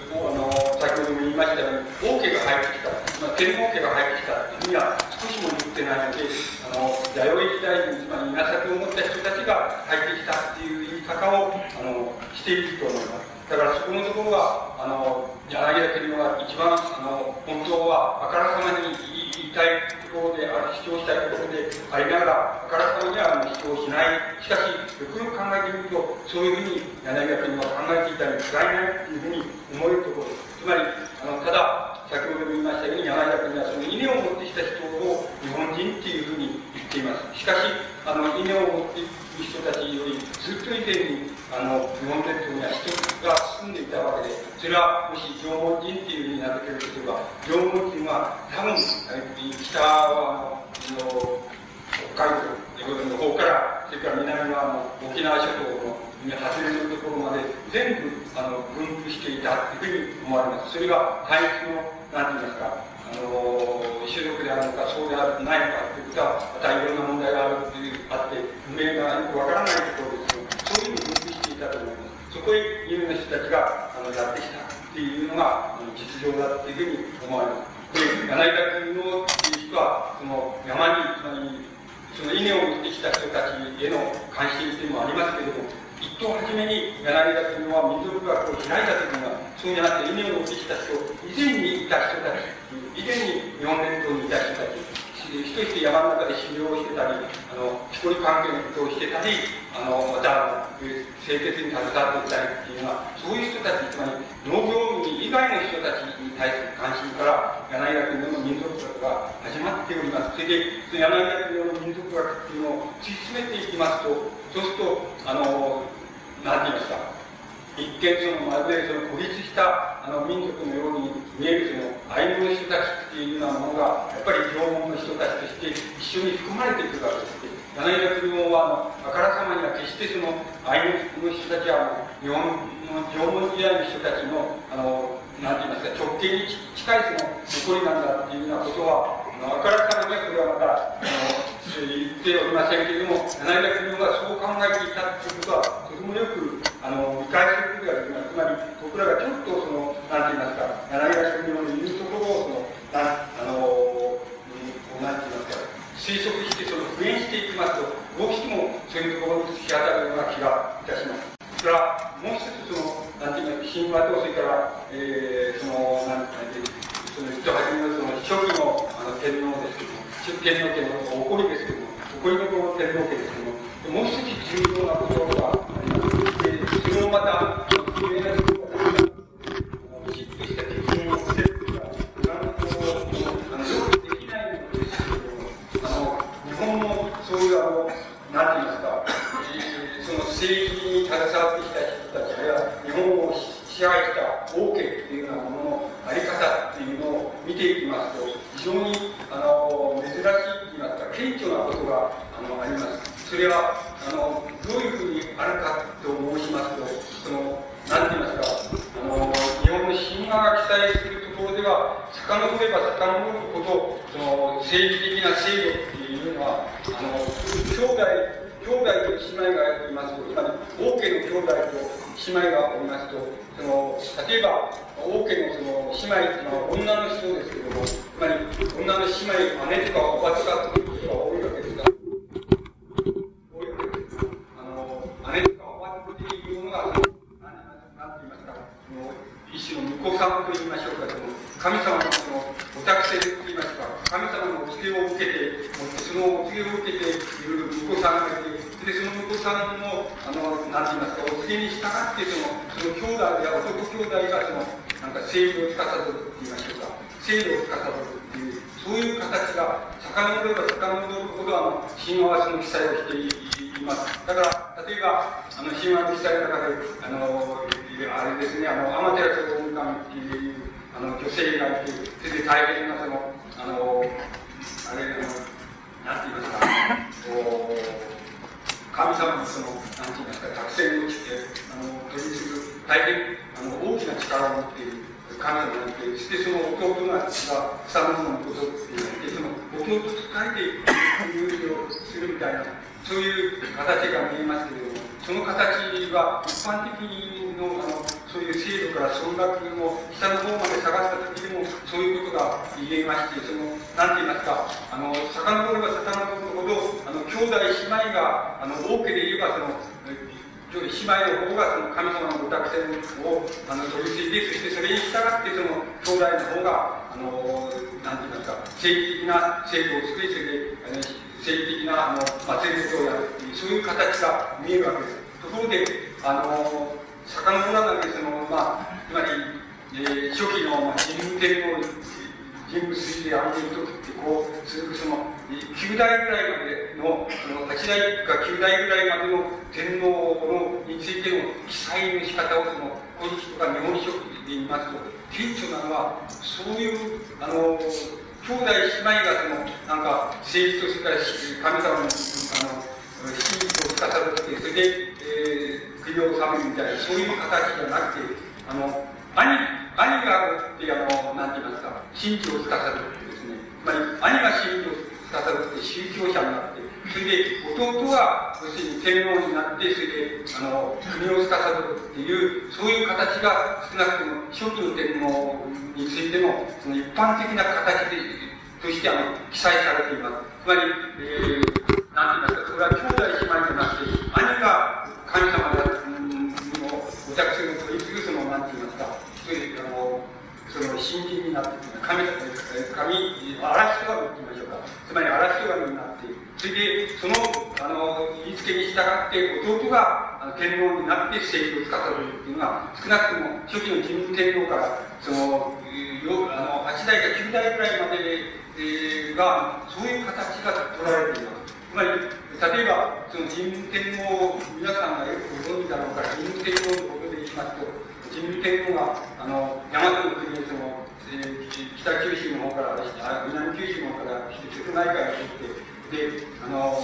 あの、先ほども言いましたように、王家が入ってきた、まあ、天皇家が入ってきたというふうには少しも言ってないので、あの、弥生時代に、まり稲作を持った人たちが入ってきたっていう言い方を、あの、していると思います。だからそこのところは、あの、柳田国は一番、あの、本当は、あからさまに言いたいところである、主張したいところでありながら、あからさまには主張しない。しかし、よくよく考えてみると、そういうふうに柳田国は考えていたに違いないというふうに思えるところです。つまり、あの、ただ、先ほども言いましたように、柳田国はその稲を持ってきた人を日本人っていうふうに言っています。しかし、あの、稲を持って人たちよりずっと以前にあの日本列島には人が住んでいたわけでそれはもし縄文人っていうふうに名付けるとすれば縄文人は多分北はあの北海道の方からそれから南はあの沖縄諸島の外れのところまで全部あの分布していたというふうに思われます。それが大陸の何て言いますかあの種族であるのかそうであるないのかということはまたいろんな問題があるというあって不明がよくわからないところですそういうふうに分析していたと思いますそこへ有名な人たちがあのやってきたっていうのが実情だっていうふうに思われますで柳田国のっていう人はその山につまりその稲を持ってきた人たちへの関心っていうのもありますけれども一等初めに柳田というのは民族学を開いたというのはそうじゃなくて稲を持ってきた人以前にいた人たち。以前に日本列島にいた人たち人として山の中で修行をしてたりあの木こり関係のことをしてたりあのまた清潔に携わっていたりっていうのはそういう人たちつまり農業民以外の人たちに対する関心から柳田国の民族学が始まっております。それでその柳田国の民族学っていうのを突き詰めていきますとそうすると、あの、なんて言いますか、一見そのまるでその孤立したあの民族のように見えるそのアイヌの人たちっていうようなものがやっぱり縄文の人たちとして一緒に含まれていくわけです。柳田国もあのあからさまには決してそのアイヌの人たちは日本の縄文時代の人たちのあのなんて言いますか直径に近いその残りなんだっていうようなことはあからさまにはそれはまたあの言っておりませんけれども、柳田国がそう考えていたということは、とてもよくあの理解することができます。つまり、僕らがちょっとその、なんて言いますか、柳田国の言うところをその、なあの、なんて言いますか、推測して、その復元していきますと、どうしてもそういうところに突き当たるような気がいたします。それから、もう一つその、なんて言いますか、神話と、それから、えー、その、なんて言いますか、その、一初めのその、初期のあの天皇ですけども、天皇家の起こりですけども、起こりの天皇家ですけども、もう一つ重要なことがあります。で、それもまた、有名なとことが、きちっとした基準をしてるというか、今のところ、あの、用意できないんですけども、あの、日本のそういうあの、なんて言いますか、その政治に携わってきた人たちが、日本を支配した王家っていうようなもののあり方っていうのを見ていきますと、非常にあの珍しいと言いますか、顕著なことがあのあります。それはあのどういうふうにあるかと申しますと、その何て言いますか、あの日本の神話が記載するところでは、遡れば遡るほど、その政治的な制度っていうのは、あの兄弟兄弟と姉妹がいますと、つまり王家の兄弟と姉妹がおりますと、その、例えば、王家のその姉妹っていうのは女の人ですけども、つまり女の姉妹、姉とかおばとかっていう人が多いわけですが、多いわけです。あの、姉とかおばっていうのが、何なんて言いますか、その一種の巫女さんと言いましょうか、その神様のそのお託せと言いますか、神様のお告げを受けて、そのお告げを受けている婿さんがいて、で、その婿さんの、あの、なんて言いますか、お告げに従って、その、その兄弟や男兄弟が、その、なんか正義を司ると言いましょうか、正義を司るっていう、そういう形が、遡れば遡るほど、あの、神話その記載をしています。だから、例えば、あの、神話の記載の中で、あの、あれですね、あの、アマテラス大神っていう、あの、女性がいて、それで大変な、その、あの、あれ、あの、なんて言いますか、こう、神様のその、なんて言いますか、作戦をして、あの、取り次ぐ、大変、あの、大きな力を持っている神様がいて、そしてその弟が、草ののことって言って、その、弟と書いて、有利をするみたいな、そういう形が見えますけれども、その形は一般的のあのそういう制度から総額の下の方まで下がった時でもそういうことが言えましてその何て言いますかあの遡れば遡るほどあの兄弟姉妹があの多ければその姉妹の方がその神様のご託戦をあの取り次いでそしてそれに従ってその兄弟の方があの何て言いますか政治的な制度を作りそれで政治的なあの祭りをやるっていうそういう形が見えるわけです。ところであの遡らないでその、まあ、つまり、えー、初期の、まあ、神天皇人物であるとってこう続くその9代ぐらいまでのその8代か9代ぐらいまでの天皇のについての記載の仕方をその古事記とか日本書で言いますと顕著なのはそういうあの兄弟姉妹がそのなんか政治とそれから神様のあの真実を司ってそれで、えー国を治めるみたいな、そういう形じゃなくて、あの、兄、兄がって、あの、なんて言いますか、神事を司るってですね、つまり、兄が神事を司るって宗教者になって、それで、弟は、要するに天皇になって、それで、あの、国を司るっていう、そういう形が少なくとも、初期の天皇についての、その一般的な形で、としてあの記載されています。つまり、えー、なんて言いますか、それは兄弟姉妹じゃなくて、兄が神様のお客さんの、なんて言いますか、そういう、あの、その新人になって神、神、嵐が言いましょうか。つまり嵐がになって、それで、その、あの、言いつけに従って、弟が天皇になって政治を司るっていうのが、少なくとも初期の神武天皇から、その、あの8代か9代ぐらいまでで、えー、が、そういう形が取られています。つまり、例えば、その神武天皇、皆さんがよくご存知だろうから、神武天皇のことで言いますと、神武天皇が、あの、大和の国をその、えー、北九州の方から、あ南九州の方から来て、瀬戸内海を取って、で、あの、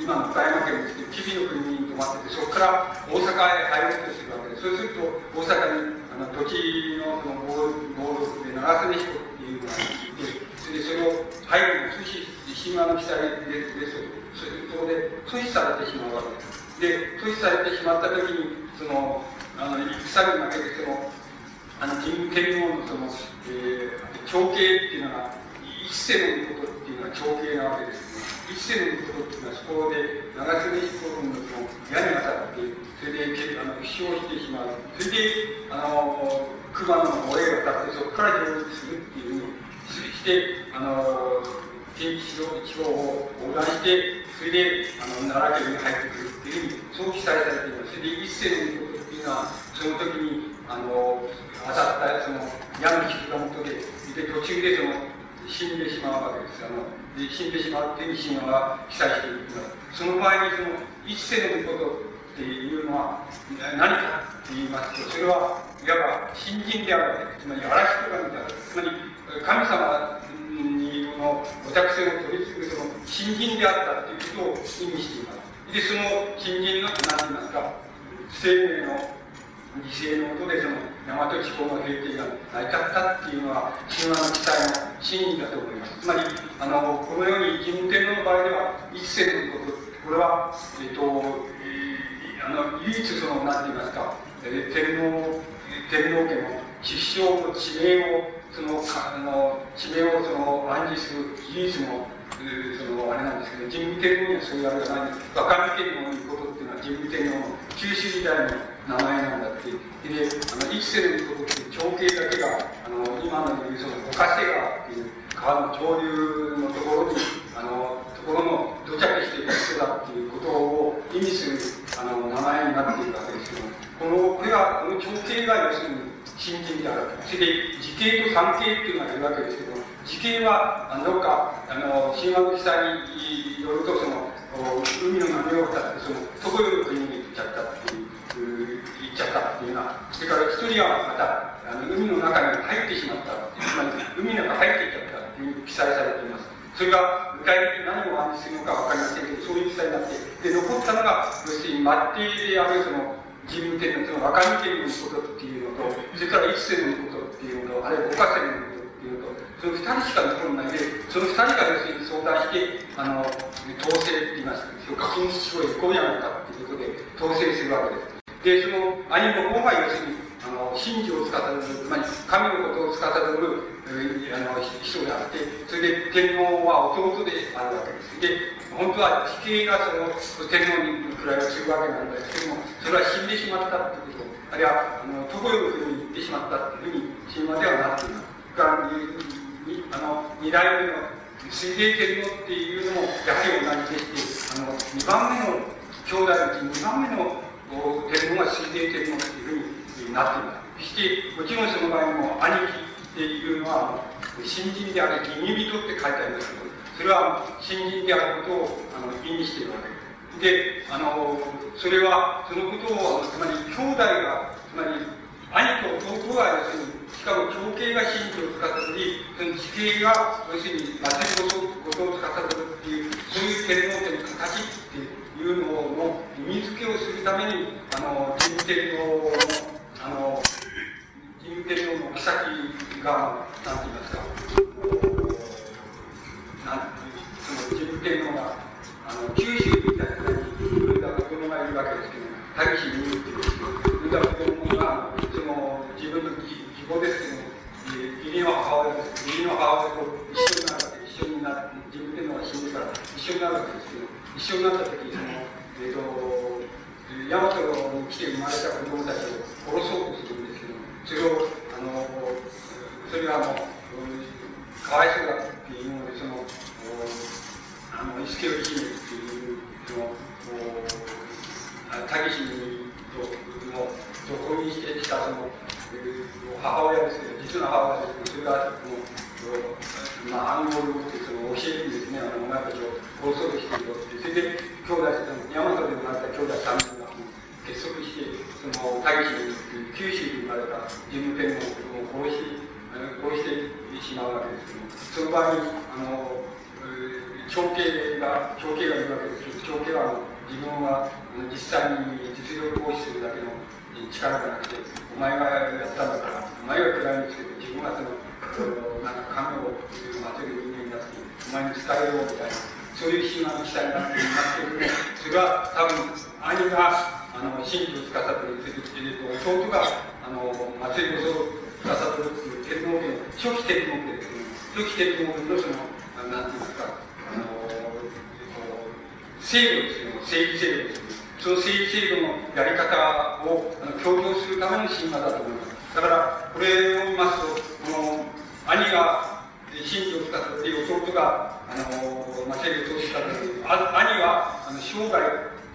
今の岡山県ですけど、吉備の国に泊まってて、そこから大阪へ入ろうとするわけです。そうすると、大阪に、あの、土地のその暴動で長曽根彦っていうのがいて、それでそれを入るのを阻止神話の記載でですそこで阻止されてしまうわけです。で、阻止されてしまった時に、その、あの、戦に負けて、その、あの、神天皇のその、えー、長兄っていうのが、一世のことっていうのは長兄なわけですね。一世のことっていうのは、そこで、長曽根彦君のその、矢に当たって、それで、あの、負傷してしまう。それで、あの、熊野の親が立って、そこから上陸するっていうふうにして、あの、近畿地方を横断して、それであの奈良県に入ってくるっていうふうに、そう記載されています。それで一世のことっていうのは、その時に、あの、当たったその矢の引きが元で、で、途中でその、死んでしまうわけです。あので死んでしまうっていう神話が記載しているその場合にその一世のことっていうのは何かって言いますと、それはいわば新人であるわけです。つまり嵐とかみたいな。つまり神様のお客性を取り継ぐその新人であったということを意味しています。で、その新人の、何て言いますか、生命の犠牲のことでその大和地方の平定が成り立ったっていうのは神話の記載の真意だと思います。つまり、あの、このように神天皇の場合では、一世ということ、これは、えっ、と、えー、あの、唯一その、何て言いますか、えー、天皇、天皇家の知識の地名をそのあの地名をその暗示する唯一のそのあれなんですけど神武天皇にはそういうあれがない若見天皇のことっていうのは神武天皇の九州時代の名前なんだってであの一世のことって長兄だけがあの今の言うその五ヶ瀬川っていう川の上流のところにあのところの土着している人だっていうことを意味するあの名前になっているわけですけどこのこれはこの長形が要するに新人であるそれで時形と三形っていうのがいるわけですけど時形はあのどっかあの神話の記載によるとその海の波を渡ってその常世の国に行っちゃったっていう行っちゃったっていうようなそれから一人はまたあの海の中に入ってしまったつまり海の中入っていっちゃったっていう記載されています。それが具体的に何を暗示するのか分かりませんけどそういう記載になってで残ったのが要するに末帝であるその自分天のその若見天のことっていうのとそれから一世のことっていうのとあるいは五家世のことっていうのとその二人しか残らないでその二人が要するに相談してあの統制って言いますか課金地方へ行こうやないかっていうことで統制するわけです。でその兄の方が要するにあの神事を司るつまり神のことを司るあの人であってそれで天皇は弟であるわけですで本当は地形がその天皇に位をするわけなんですけどもそれは死んでしまったっていうことあるいはあの常世の国に行ってしまったっていうふうに神話ではなっていますあの二代目の水霊天皇っていうのもやはり同じでしてあの二番目の兄弟のうち二番目の天皇が水霊天皇っていうふうになっていますそしてもちろんその場合も兄貴っていうのは、新人である義人って書いてありますけど、それは新人であることをあの意味しているわけです。で、あの、それは、そのことを、つまり兄弟が、つまり兄と弟が要するに、しかも長兄が神事を司り、その地形が、要するに、祭りごとを司るっていう、そういう天皇家の形っていういうのの意味付けをするために、あの、神天皇の、あの、神天皇の妃が、なんて言いますか、なんその神天皇が、あの、九州みたいなに、文田子供がいるわけですけど、大使に言うっていうんですけど、文田子供が、その、自分の義母ですけど、義理の母親です。義理の母親と一緒になるわけ一緒になって、自分天皇が死んでから一緒になるわけですけど、一緒になった時その、え、ー、と、大和に来て生まれた子供たちを殺そうとするんですけど、それを、あの、それはもう、かわいそうだっていうので、その、あの、石ケ姫っていう、その、タギシにと、の、と婚姻してきたその、母親ですけど、実の母親ですけど、それが、その、まあ、暗号を持って、その、教えるんですね、あの、お前たちを殺そうとしていると。それで、兄弟、大和で生まれた兄弟3人が結束して、その、タギシ、九州に生まれた神武天皇を殺し、殺してしまうわけですけども、その場合に、あの、長兄が、長兄がいるわけですけど、長兄は自分は実際に実力行使するだけの力がなくて、お前がやったんだから、お前が暗いんですけど、自分はその、そのなんか神を祭る人間になって、お前に伝えようみたいな、そういう神話の記載になっていますけども、それは多分、兄が、あの、神事を司っている弟が、あの、祭りごと司るっていう天皇家の、初期天皇家ですね。初期天皇家のその、なんていうんですか、あの、制度ですね、政治制度ですね。その政治制度のやり方をあの強調するための神話だと思います。だから、これを見ますと、この、兄が神事を司って弟が、あの、まあ、制度を司って兄は、あの、生涯、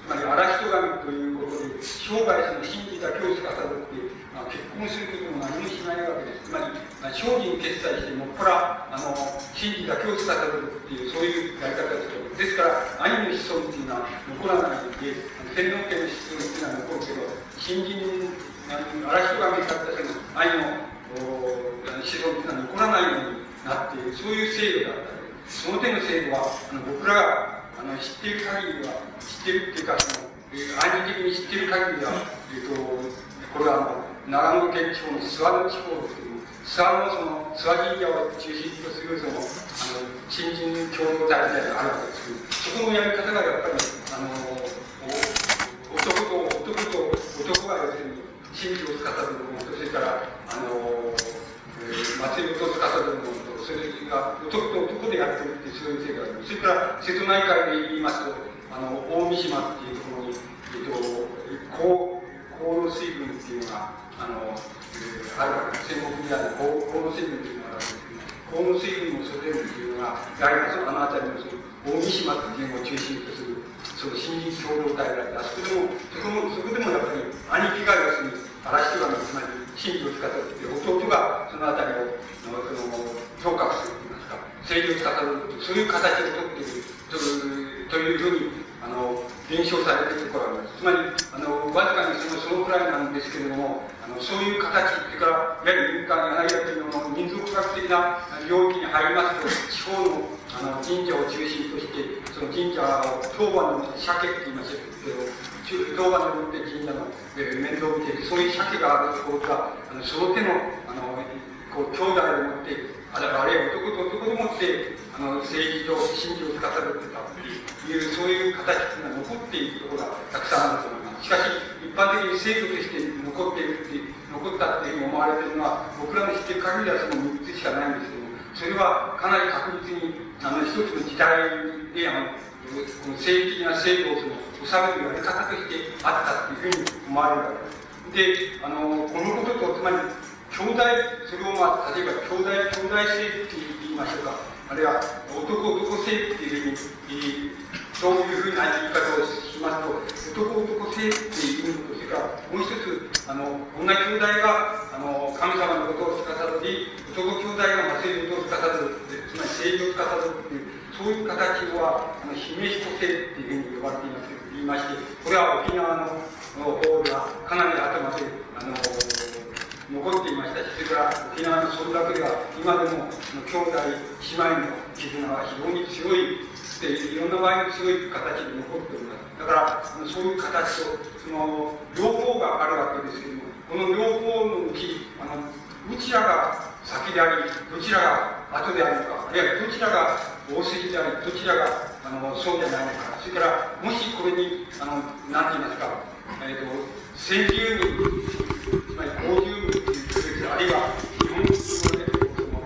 つまり嵐人神ということで、生涯その真理だけを司って、まあ、結婚することも何もしないわけです。つまり、まあ、精進決済して、もっぱら、あの、真理だけを司るっていう、そういうやり方ですと。ですから、兄の子孫っていうのは残らないで、天皇家の子孫っていうのは残るけど、新人、嵐人神に勝ったその兄の子孫っていうのは残らないようになっている、そういう制度だった、その点の制度は、あの僕らがあの知っている限りは、知ってるっていうか、その、えー、暗示的に知っている限りは、えっ、と、これはあの、長野県地方の諏訪の地方ですけど、諏訪のその、諏訪神社を中心とするその、あの、新人共同体みたいなのがあるわけですけど、そこのやり方がやっぱり、あの、男と、男と、男が要するに、神事を司るものと、それから、あの、えー、祭りを司るものと、それが男と男でそういう世界それから瀬戸内海で言いますとあの大三島っていうところに、えっと、高高の水分っていうのがあの、えー、あるわけです戦国時代の高高の水分っていうのがあるわけです河野水軍の蘇天というのが、やはりあの辺りのその大三島というのを中心とする、その新日共同体があって、あそこでも、そこも、そこでもやっぱり、兄貴が要するに、嵐岩のつまり、新を使って弟がその辺りを、その、評価するといいますか、政治を司るそういう形をとっている、というふうに、あの、伝承されているところがあります。つまり、あの、わずかにその、そのくらいなんですけれども、あの、そういう形、それから、いわゆる民間や柳というのも民族学的な領域に入りますと、地方の、あの、神社を中心として、その神社を当番の鮭って言いましたけど、当番のって神社の、えー、面倒を見て、そういう鮭があるところが、あの、その手の、あの、こう、兄弟を持って、あるいは男と男でもって、あの、政治上、信条を司ってたっていう、そういう形っていうのは残っているところがたくさんあると思います。しかし、一般的に制度として残っているって、残ったっていうふうに思われているのは、僕らの知ってる限りではその3つしかないんですけども、それはかなり確実に、あの、一つの時代で、あの、この政治的な制度をその収めるやり方としてあったっていうふうに思われるわけです。で、あの、このことと、つまり、兄弟、それをまあ、例えば兄弟、兄弟制って言いましょうか。あるいは、男、男性っていうふうに、そういうふうな言い方をしますと、男、男性っていうのと、それから、もう一つ、あの、女兄弟が、あの、神様のことを司り、男兄弟が政治を司る、つまり政治を司るっていう、そういう形は、あの、姫彦制っていうふうに呼ばれています言いまして、これは沖縄の方ではかなり後まで、あの、残っていましたし、それから沖縄のそれだけでは、今でも兄弟、姉妹の絆は非常に強い、でいろんな場合に強い形で残っております。だから、そういう形と、その、両方があるわけですけども、この両方のうち、あの、どちらが先であり、どちらが後であるのか、あるいはどちらが宝石であり、どちらがあのそうじゃないのか、それから、もしこれに、あの、なんて言いますか、えっ、ー、と、先住民、つまり50民という区別、あるいは日本のところで、その、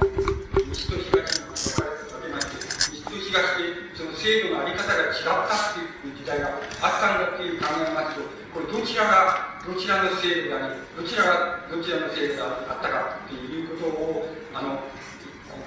西と東に分かれまして、西と東で、その制度のあり方が違ったっていう時代があったんだっていう考えますと、これどちらが、どちらの制度であり、どちらがどちらの制度があったかっていうことを、あの、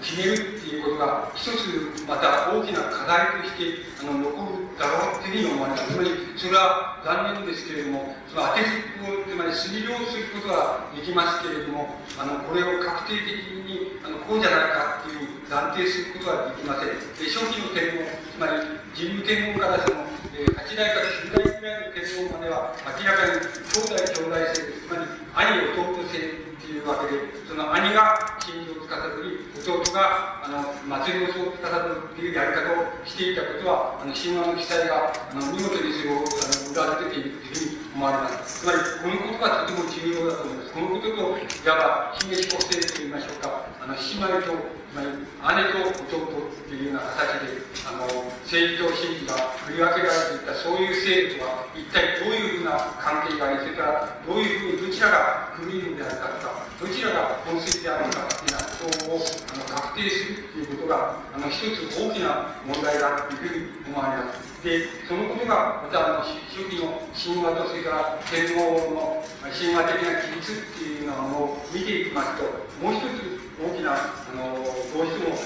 決めるっていうことが、一つまた大きな課題としてあの残るだろうというふうに思われます。つまり、それは残念ですけれども、その当てずっつまり推量することはできますけれども、あの、これを確定的に、あの、こうじゃないかっていう断定することはできません。で、初期の点も、つまり、神武天皇からその、えー、8代から9代くらいの天皇までは、明らかに兄弟兄弟制、つまり、兄弟制っていうわけで、その兄が神事を司り、弟が、あの、祭りをそう司るっていうやり方をしていたことは、あの、神話の記載が、あの、見事にそれを、あの、裏付けているというふうに思われます。つまり、このことがとても重要だと思います。このことと、いわば、姫彦性と言いましょうか、あの、姉妹と、姉と弟というような形で、あの、政治と真理が振り分けられていた、そういう制度は、一体どういうふうな関係があり、それから、どういうふうに、どちらが組るのであるかとか、どちらが本質であるのかというようなことを、あの、確定するということが、あの、一つ大きな問題だというふうに思われます。で、そのことが、また、あの、初期の神話と、それから天皇の神話的な規律っていうのを見ていきますと、もう一つ大きな、あの、どうしても、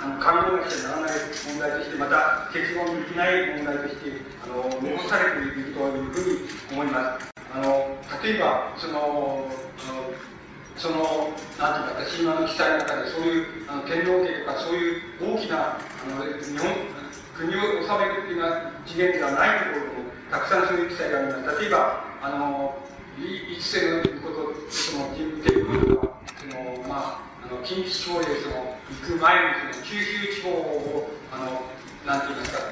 あの、考えなくちゃならない問題として、また結論できない問題として、あの、残されているというふうに思います。あの、例えば、その、その、なんていうか、神話の記載の中で、そういうあの天皇家とか、そういう大きな、あの、日本、国を治めるっていうような次元ではないところも、たくさんそういう記載があります。例えば、あの、一世のこと、その人物的には、その、まあ、あの、近畿地方へその、行く前に、その、九州地方を、あの、なんて言いますか、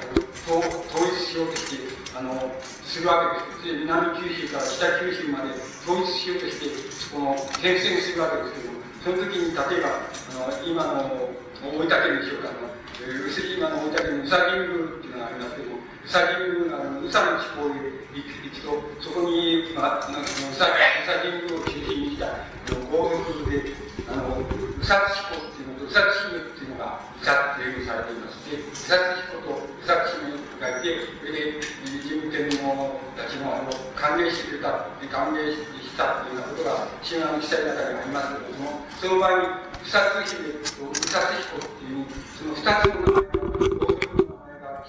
統統一しようとして、あの、するわけです。で、南九州から北九州まで統一しようとして、そこの、転戦するわけですけども、その時に、例えば、あの、今の、大分県でしょうか、あの、えー、今の大分県に宇佐神宮っていうのがありますけども、宇佐神宮のあの、宇佐の地方へ行くと、そこに、まあ、なんかその宇佐神宮を中心にした、あの、合同で、あの、宇佐地方っていうのと、宇佐地名っていうのが、宇佐っていうされています。で、宇佐地方と宇佐地名がいて、それで、神武天皇たちも、あの、歓迎してくれた、歓迎したっていうようなことが、神話の記載の中にありますけれども、その場合に、草津姫と草津彦っていう、その二つの名前が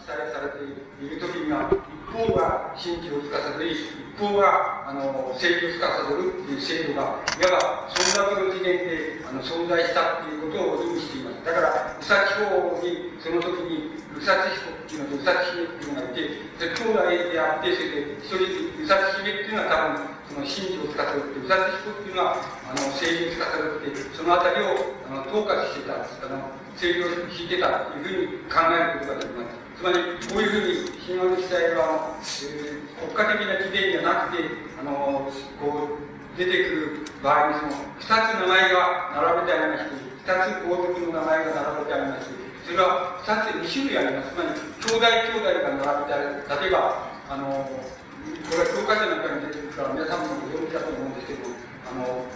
載されているときには、一方が神事を司り、一方が、あの、政治を司るっていう制度が、いわば、存続の次元で、あの、存在したっていうことを意味しています。だから、宇佐地方に、その時に、宇佐地彦っていうのと宇佐地姫っていうのがいて、で、兄弟であって、それで、一人、宇佐地姫っていうのは多分、その神事を司るって、宇佐地彦っていうのは、あの、政治を司るって、そのあたりを、あの、統括してた、あの、政治を引いてたというふうに考えることができます。つまり、こういうふうに、神話の時代は、えー、国家的な起源じゃなくて、あの、こう、出てくる場合に、その、二つ名前が並べてありまして、二つ皇族の名前が並べてありまして、それは二つ、二種類あります。つまり、兄弟兄弟が並べてある。例えば、あの、これは教科書なんかに出てくるから、皆さんもご存知だと思うんです。けど、あの、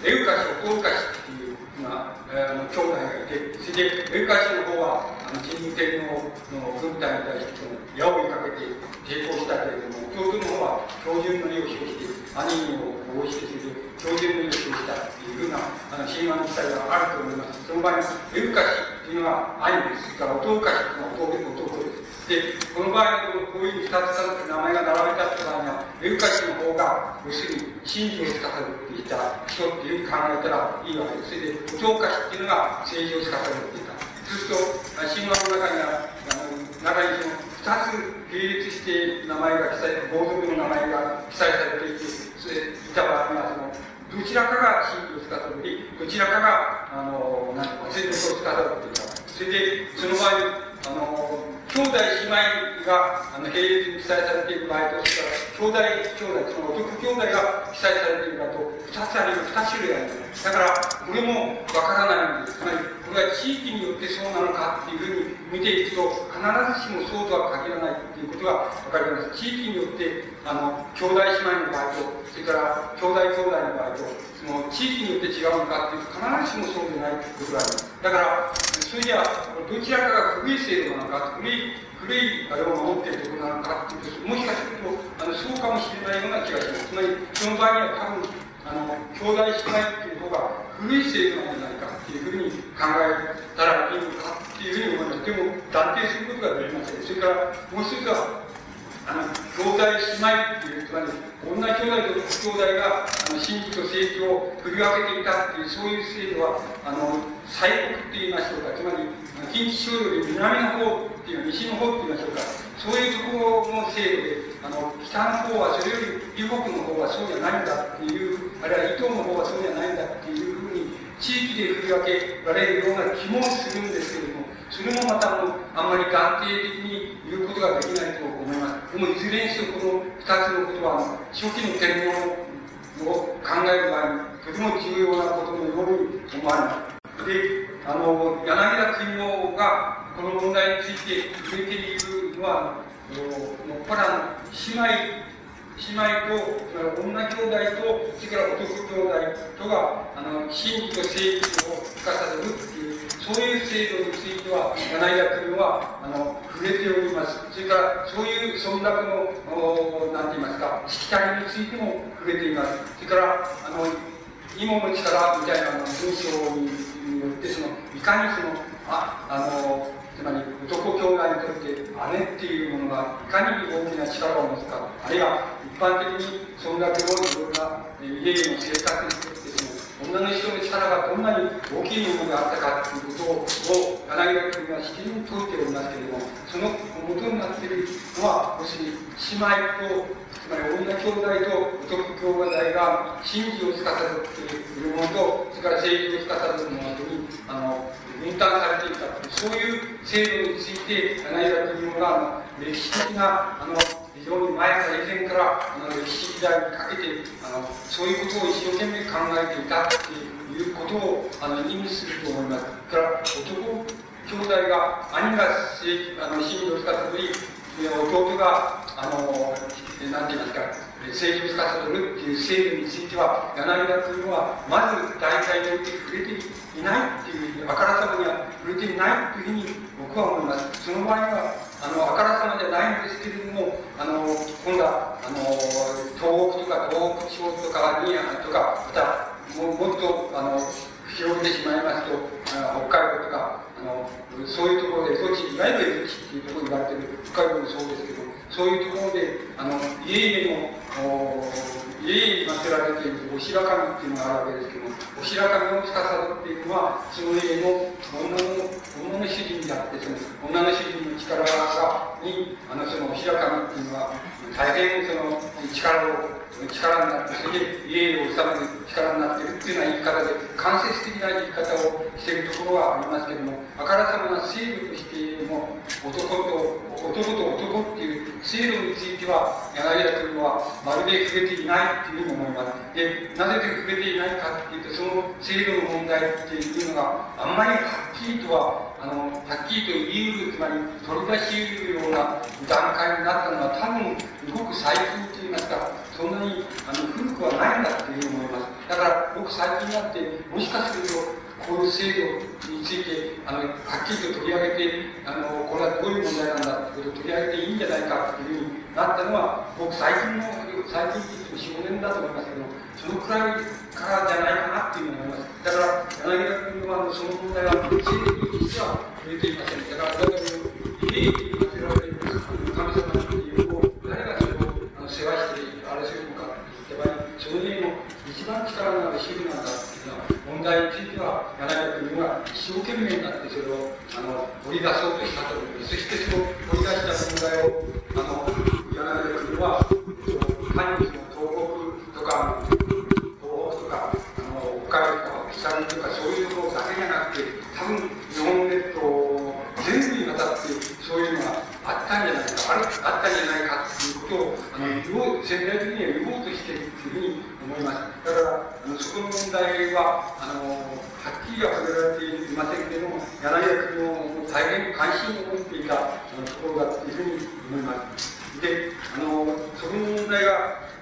エウカシ、オトウカシっていうな、えー、兄弟がいて、それで、エウカシの方は、あの、神武天皇の軍隊に対して、矢を追いかけて抵抗したけれども、弟の方は標準の意を表して、兄を保護して、それで、標準の意を表したというふうな、あの、神話の記載があると思います。その場合に、エウカシというのは兄です。から、弟カシというのは弟、弟です。で、この場合こういう二つ名前が並べたって場合には、エウカシの方が、要するに、真理を司っていた人っていうふうに考えたらいいわけです。それで、教科師っていうのが政治を司っていた。そうすると、神話の中には、あの中にその、二つ並列して名前が記載、合族の名前が記載されていて、それいた場合には、その、どちらかが真理を司り、どちらかが、あの、なんていうか、政治を司っていた。それで、その場合、あの、兄弟姉妹が、あの、並列に記載されている場合と、それから、兄弟、兄弟、その男兄弟が記載されている場合と、二つあるいは二種類あります。だから、これもわからないんです。つまり、これは地域によってそうなのかっていうふうに見ていくと、必ずしもそうとは限らないっていうことがわかります。地域によって、あの、兄弟姉妹の場合と、それから兄弟兄弟の場合と、その地域によって違うのかっていうと、必ずしもそうでないということがあります。だから、それじゃあ、どちらかが古い制度なのか、古い、古いあれを守っているところなのかっていう、もしかすると、あの、そうかもしれないような気がします。つまり、その場合には多分、あの、兄弟姉妹っていう方が古い制度なんじゃないかっていうふうに考えたらいいのかっていうふうに思います。でも、断定することができません。それから、もう一つは、あの、兄弟姉妹っていう、つまり、女兄弟と兄弟が、あの、真理と正義を振り分けていたっていう、そういう制度は、あの、西国って言いましょうか、つまり、近畿地方より南の方っていう、西の方って言いましょうか、そういうところの制度で、あの、北の方はそれより、李国の方はそうじゃないんだっていう、あるいは伊東の方はそうじゃないんだっていうふうに、地域で振り分けられるような気もするんですけれども、それもまたあの、あんまり断定的に言うことができないと思います。でも、いずれにせよ、この二つのことは、初期の天皇を考える場合に、とても重要なことのように思われます。で、あの、柳田国夫が、この問題について触れているのは、もっぱら姉妹、姉妹と、女兄弟と、それから男兄弟とが、あの、真理と正義を生かされるっていう、そういう制度については、柳田国は、あの、触れております。それから、そういう村落の、おなんて言いますか、しきたりについても触れています。それから、あの、芋の力みたいな文章によって、その、いかにその、あ、あの、つまり男兄弟にとって姉っていうものがいかに大きな力を持つか、あるいは一般的にそんだけのいろんな家々の生活にとってその女の人の力がどんなに大きいものであったかということを柳田君はしきりに説いておりますけれども、その元になっているのは、要するに姉妹と、まり女兄弟と男兄弟が真理を司っているものと、それから政治を司るものとに、あの、分担されていたそういう制度について柳田国夫が歴史的なあの非常に前から以前からあの歴史時代にかけてあのそういうことを一生懸命考えていたっていうことをあの意味すると思います。から男兄弟が兄があの真理を使ったり弟があの何て言いますか政治を司るっていう制度については柳田君はまず大体において触れていないっていうあからさまには触れていないというふうに僕は思います。その場合はあのあからさまじゃないんですけれどもあの今度はあの東北とか東北地方とかにとかまたももっとあの広げてしまいますと、あ北海道とか、あの、そういうところで、土地、いわゆる土地っていうところに言われてる、北海道もそうですけど、そういうところで、あの、家々の、家に祀られているお白神っていうのがあるわけですけども、お白神を司っているのは、その家の女の、女の主人であって、その女の主人の力が、に、あの、そのお白神っていうのは、大変その力を、力になって、それで家を治める力になっているっていうような言い方で、間接的な言い方をしているところはあります。けども、あからさまな制度としても、男と、男と男っていう制度については、柳田君はまるで触れていないっていうふうに思います。で、なぜ触れていないかっていうと、その制度の問題っていうのがあんまりはっきりとはあの、はっきりと言い得る、つまり取り出し得るような段階になったのは多分、ごく最近とますか、そんなにあの古くはないんだというふうに思います。だから、ごく最近になって、もしかすると、こういう制度について、あの、はっきりと取り上げて、あの、これはどういう問題なんだということを取り上げていいんじゃないかというふうになったのは、ごく最近の、最近といっても4、5年だと思いますけど、そのくらいからじゃないかなっていうふうに思います。だから、柳田君はその問題は、政治にしては触れていません。だから、だから、家に祀ら主婦なんだっていうのは、問題については、柳田君は一生懸命になってそれを、あの、掘り出そうとしたと思います。そしてその掘り出した問題を、あの、柳田君は、単にその東北とか、東北とか、あの、北海道とか北見とかそういうところだけじゃなくて、多分日本列島全部にわたってそういうのがあったんじゃないか、あるあったんじゃないかっていうことを、あの、言おう、潜在的には言おうとしているというふうに思います。だから、あのそこの問題は、あの、はっきりは触れられていませんけれども、柳田君の大変関心を持っていたあのところだというふうに思います。で、あの、そこの問題が、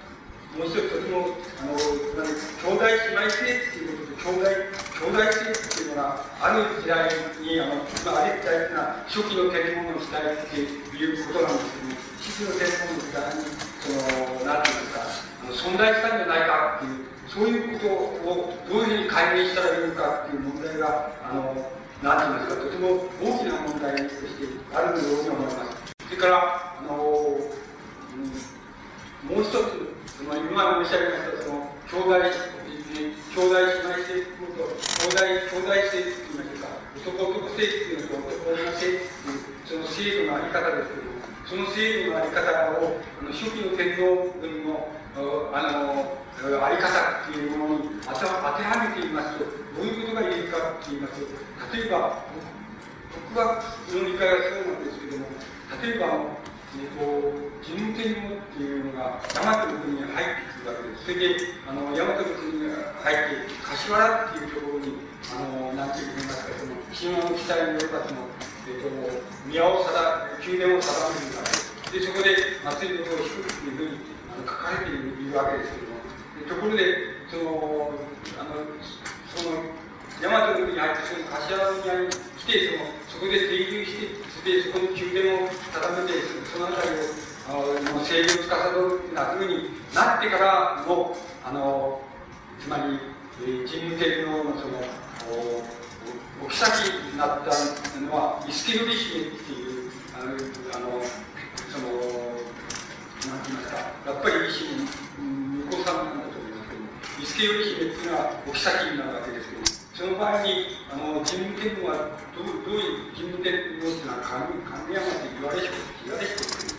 もう一つとても、あの、兄弟姉妹制っていうことで、兄弟、兄弟制っていうのが、ある時代に、あの、まあ、あれ時代っていうのは、初期の天皇の時代っていうことなんですけども、初期の天皇の時代に、その、なんていうんですか、あの存在したんじゃないかっていう、そういうことをどういうふうに解明したらいいのかっていう問題が、あの、なんていうんですか、とても大きな問題としてあるように思います。それから、あの、うん、もう一つ、その今申し上げましたその兄弟兄弟姉妹性というと兄弟兄弟性といいましょうか男男性っていうのと男女性っていうその制度のあり方ですけどその制度のあり方をあの初期の天皇軍のあのあり方っていうものに当てはめてみますとどういうことが言えるかって言いますと例えば僕はの理解はそうなんですけども例えばえーと、自分天皇っていうのが大和の国に入ってくるわけです。それで、あの大和の国に入って、柏原っていうところに、あのなんて言いますか、その神話の記載によれば、その、えーと、宮を定宮殿を定めるわけで。そこで祭りのを引くっていうふうに書かれているわけですけども、ところで、その、あの、その、大和国に入って、その柏宮に来て、その、そこで定住して、で、そこに宮殿を定めて、そのあたりを、制御を司るなふうになってからの、あの、つまり、えー、神武天皇のその、お、お妃になったのは、イスケルリ姫っていう、あの、あのその、なんて言いますか、やっぱり維新、巫女さんなんだと思いますけど、イスケルリ姫っていうのはお妃になるわけですけど、その場合に、あの、神武天皇はどう、どういう神武天皇っていうのは神、神山って言われしこ、言われしこっていう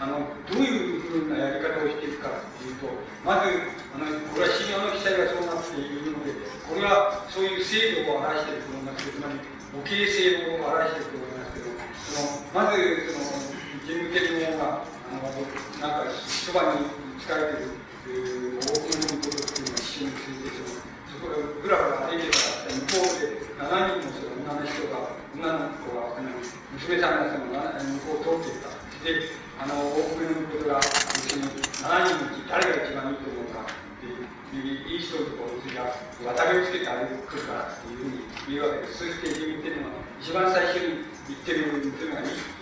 あの、どういうふうなやり方をしていくかっていうと、まず、あの、これは神話の記載がそうなっているので、これはそういう制度を表していると思いますけど、つまり、母系制度を表していると思いますけど、その、まず、その、神武天皇が、の、なんか、そばに仕えている、えー、多くのことっていうのは一緒について、その、そこでぐらぐら歩いてたら、向こうで7人のその女の人が、女の子が、娘さんがその向こうを通っていった。で、あの、多くのことが、その7人のうち誰が一番いいと思うかっていう、いい人ところが渡りをつけて歩くからっていうふうに言うわけです。そして自分っていうのは、一番最初に言ってるっていうのがいい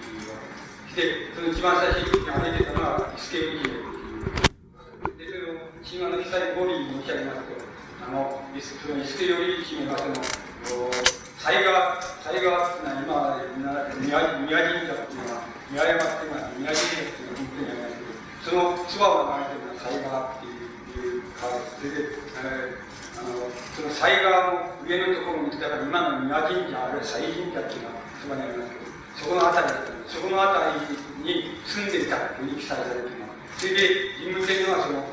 です。で、その一番最初に歩いてたのは、スケールヒーローっていう。で、その、神話の記載通りに申し上げますと、あのそのイステリオリ姫がその災害災害っていうのは今宮宮神社っていうのは宮山っていうのは宮神社っていうのは本当にありますけどその唾を流れてるのは災害っていういう川ですそれで、えー、あのその災害の上のところにだから今の宮神社あるいは西神社っていうのはそばにありますけどそこの辺りそこの辺りに住んでいたという記載されていますそれで神武天皇はその、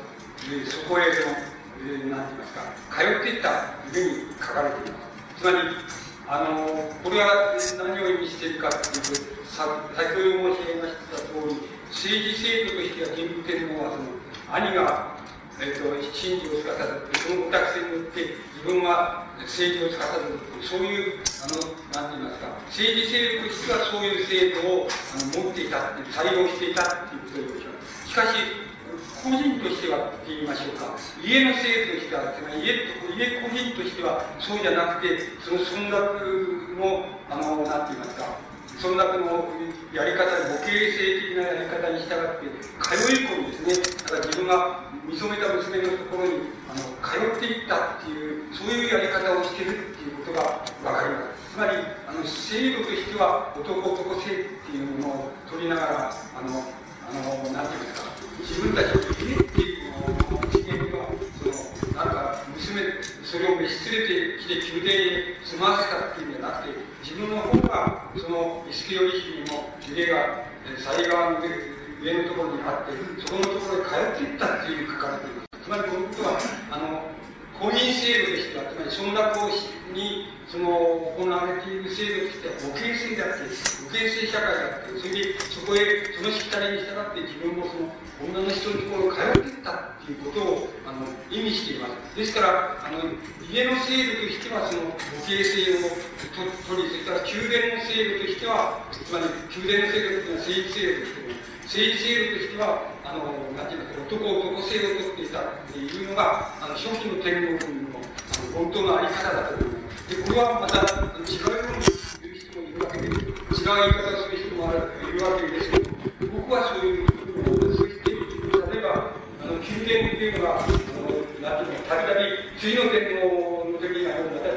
えー、そこへその、えー、なんて言いますか通っていったというふうに書かれていますつまりあのこれは何を意味しているかというと先ほど申し上げました通り政治制度としては神武天皇はその兄がえーと、神事を司ってそのお宅によって自分は政治を司るそういうあのなんて言いますか政治制度としてはそういう制度をあの持っていたって採用していたっていうことでしょうしかし個人としてはって言いましょうか。家の制度としてはつまり家家個人としてはそうじゃなくてその村落のあのなんて言いますか村落のやり方母系性的なやり方に従って通い込むですね。だから自分が見初めた娘のところにあの通っていったっていうそういうやり方をしてるっていうことが分かります。つまりあの制度としては男男性っていうものを取りながらあのあのなんていうんですか自分たちの家っていうそのなんか娘それを召し連れてきて宮殿へ住まわせたっていうんじゃなくて自分の方がそのイスキヨリヒにも家が西側の上のところにあってそこのところへ通っていったっていう書かれています。つまりこのことはあの公認制度でしたつまり村落にその行われている制度としては母系性であって母系性社会であってそれでそこへそのしきたりに従って自分もその女の人のところを通っていったっていうことをあの意味しています。ですからあの家の制度としてはその母系性をと取りそれから宮殿の制度としてはつまり宮殿の制度というのは政治制度としても政治制度としては、あの、なんていうか、男男性をとっていたっていうのが、あの、初期の天皇軍の、あの、本当のあり方だと思います。で、これはまた、違うように言う人もいるわけで、違う言い方をする人もいるわけですけど、僕はそういうふうに思います。そして、例えば、あの、宮殿っていうのが、あの、なんていうか、たびたび、次の天皇の時にあの、また、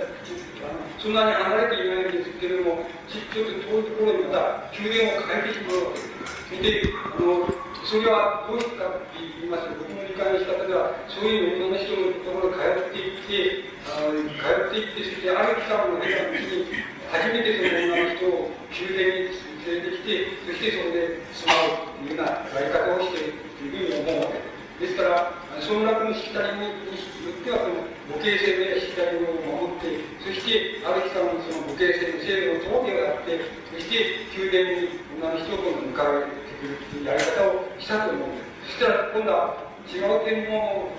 そんなに離れていないんですけれども、ちょっと遠いところにまた宮殿を変えてしまうわけです。で、あの、それはどういうかって言いますと、僕の理解の仕方では、そういう女の人のところに通っていって、あの通っていって、そしてある期間を経た時に、初めてその女の人を宮殿に連れてきて、そしてそれで住まうというようなやり方をしているというふうに思うわけです。ですから、村落のしきたりによっては、その母系性のしきたりを守って、そしてある期間その母系性の制度を通りをやって、そして宮殿に女の人を迎えてくるというやり方をしたと思うんです。そしたら今度は違う天皇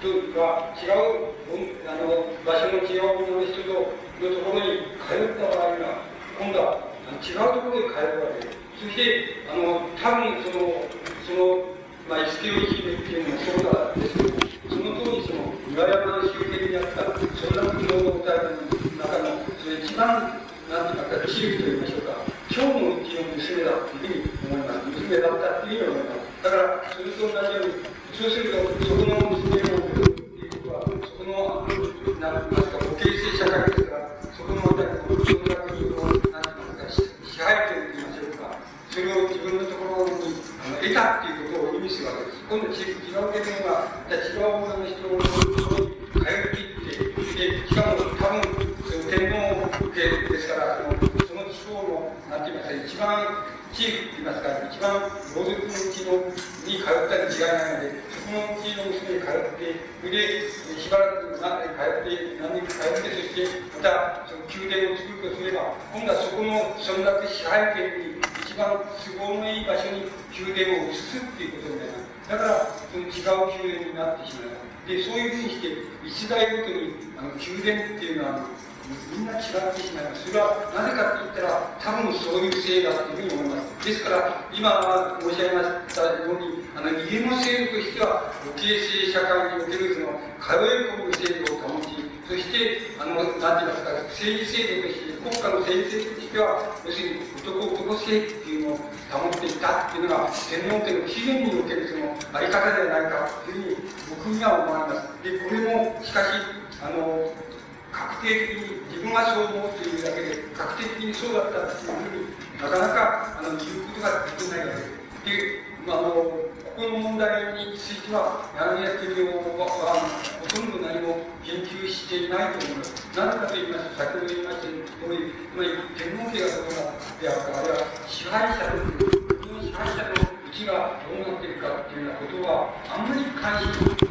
とか、違うあの場所の違う女の人のところに通った場合には、今度は違うところに通るわけです。そして、あの、多分その、その、まあ、イスキオ姫っていうのもそうなんですけど、その当時、その、岩山の周辺にあった、そんな国の体の中の、その一番、なんていうか、地域といいましょうか、今日のうちの娘だというふうに思います。娘だったっていうふうに思います。だから、それと同じように、そうすると、そこの娘を送るっていうことは、そこの、なんて言いますか、母系性社会ですから、そこのまた、その中に、なんて言いますか、支配権と言いましょうか、それを自分のところに得たっていうことを意味するわけです。今度違うけどが、違う女の人のとこに通っていって、で、しかも多分、その天皇家ですから、そのその地方の、なん言いますか、一番地域って言いますか、一番豪族のうちのに通ったに違いないので、そこのうちの娘に通って、それで、しばらく何年通って、何年か通って、そして、また、その宮殿を作るとすれば、今度はそこの村落支配権に一番都合のいい場所に宮殿を移すっていうことになります。だから、その違う宮殿になってしまいます。で、そういうふうにして、一代ごとに、あの、宮殿っていうのは、みんな違ってしまいます。それはなぜかって言ったら、多分そういうせいだというふうに思います。ですから、今申し上げましたように、あの、家の制度としては、母系性社会におけるその、通い込む制度を保ち、そして、あの、なんて言いますか、政治制度として、国家の政治制度としては、要するに男男性っていうのを保っていたっていうのが、天皇家の起源におけるその、あり方ではないかというふうに、僕には思われます。で、これも、しかし、あの確定的に。自分がそう思うというだけで確定的にそうだったっていうふうになかなかあの言うことができないわけですで、まあ、のここの問題については柳家教はほとんど何も研究していないと思いますなぜかと言いますと先ほど言いました通りつまり天皇家がどうなってあるかあるいは支配者の支配者のうちがどうなっているかっていうようなことはあん。まり関心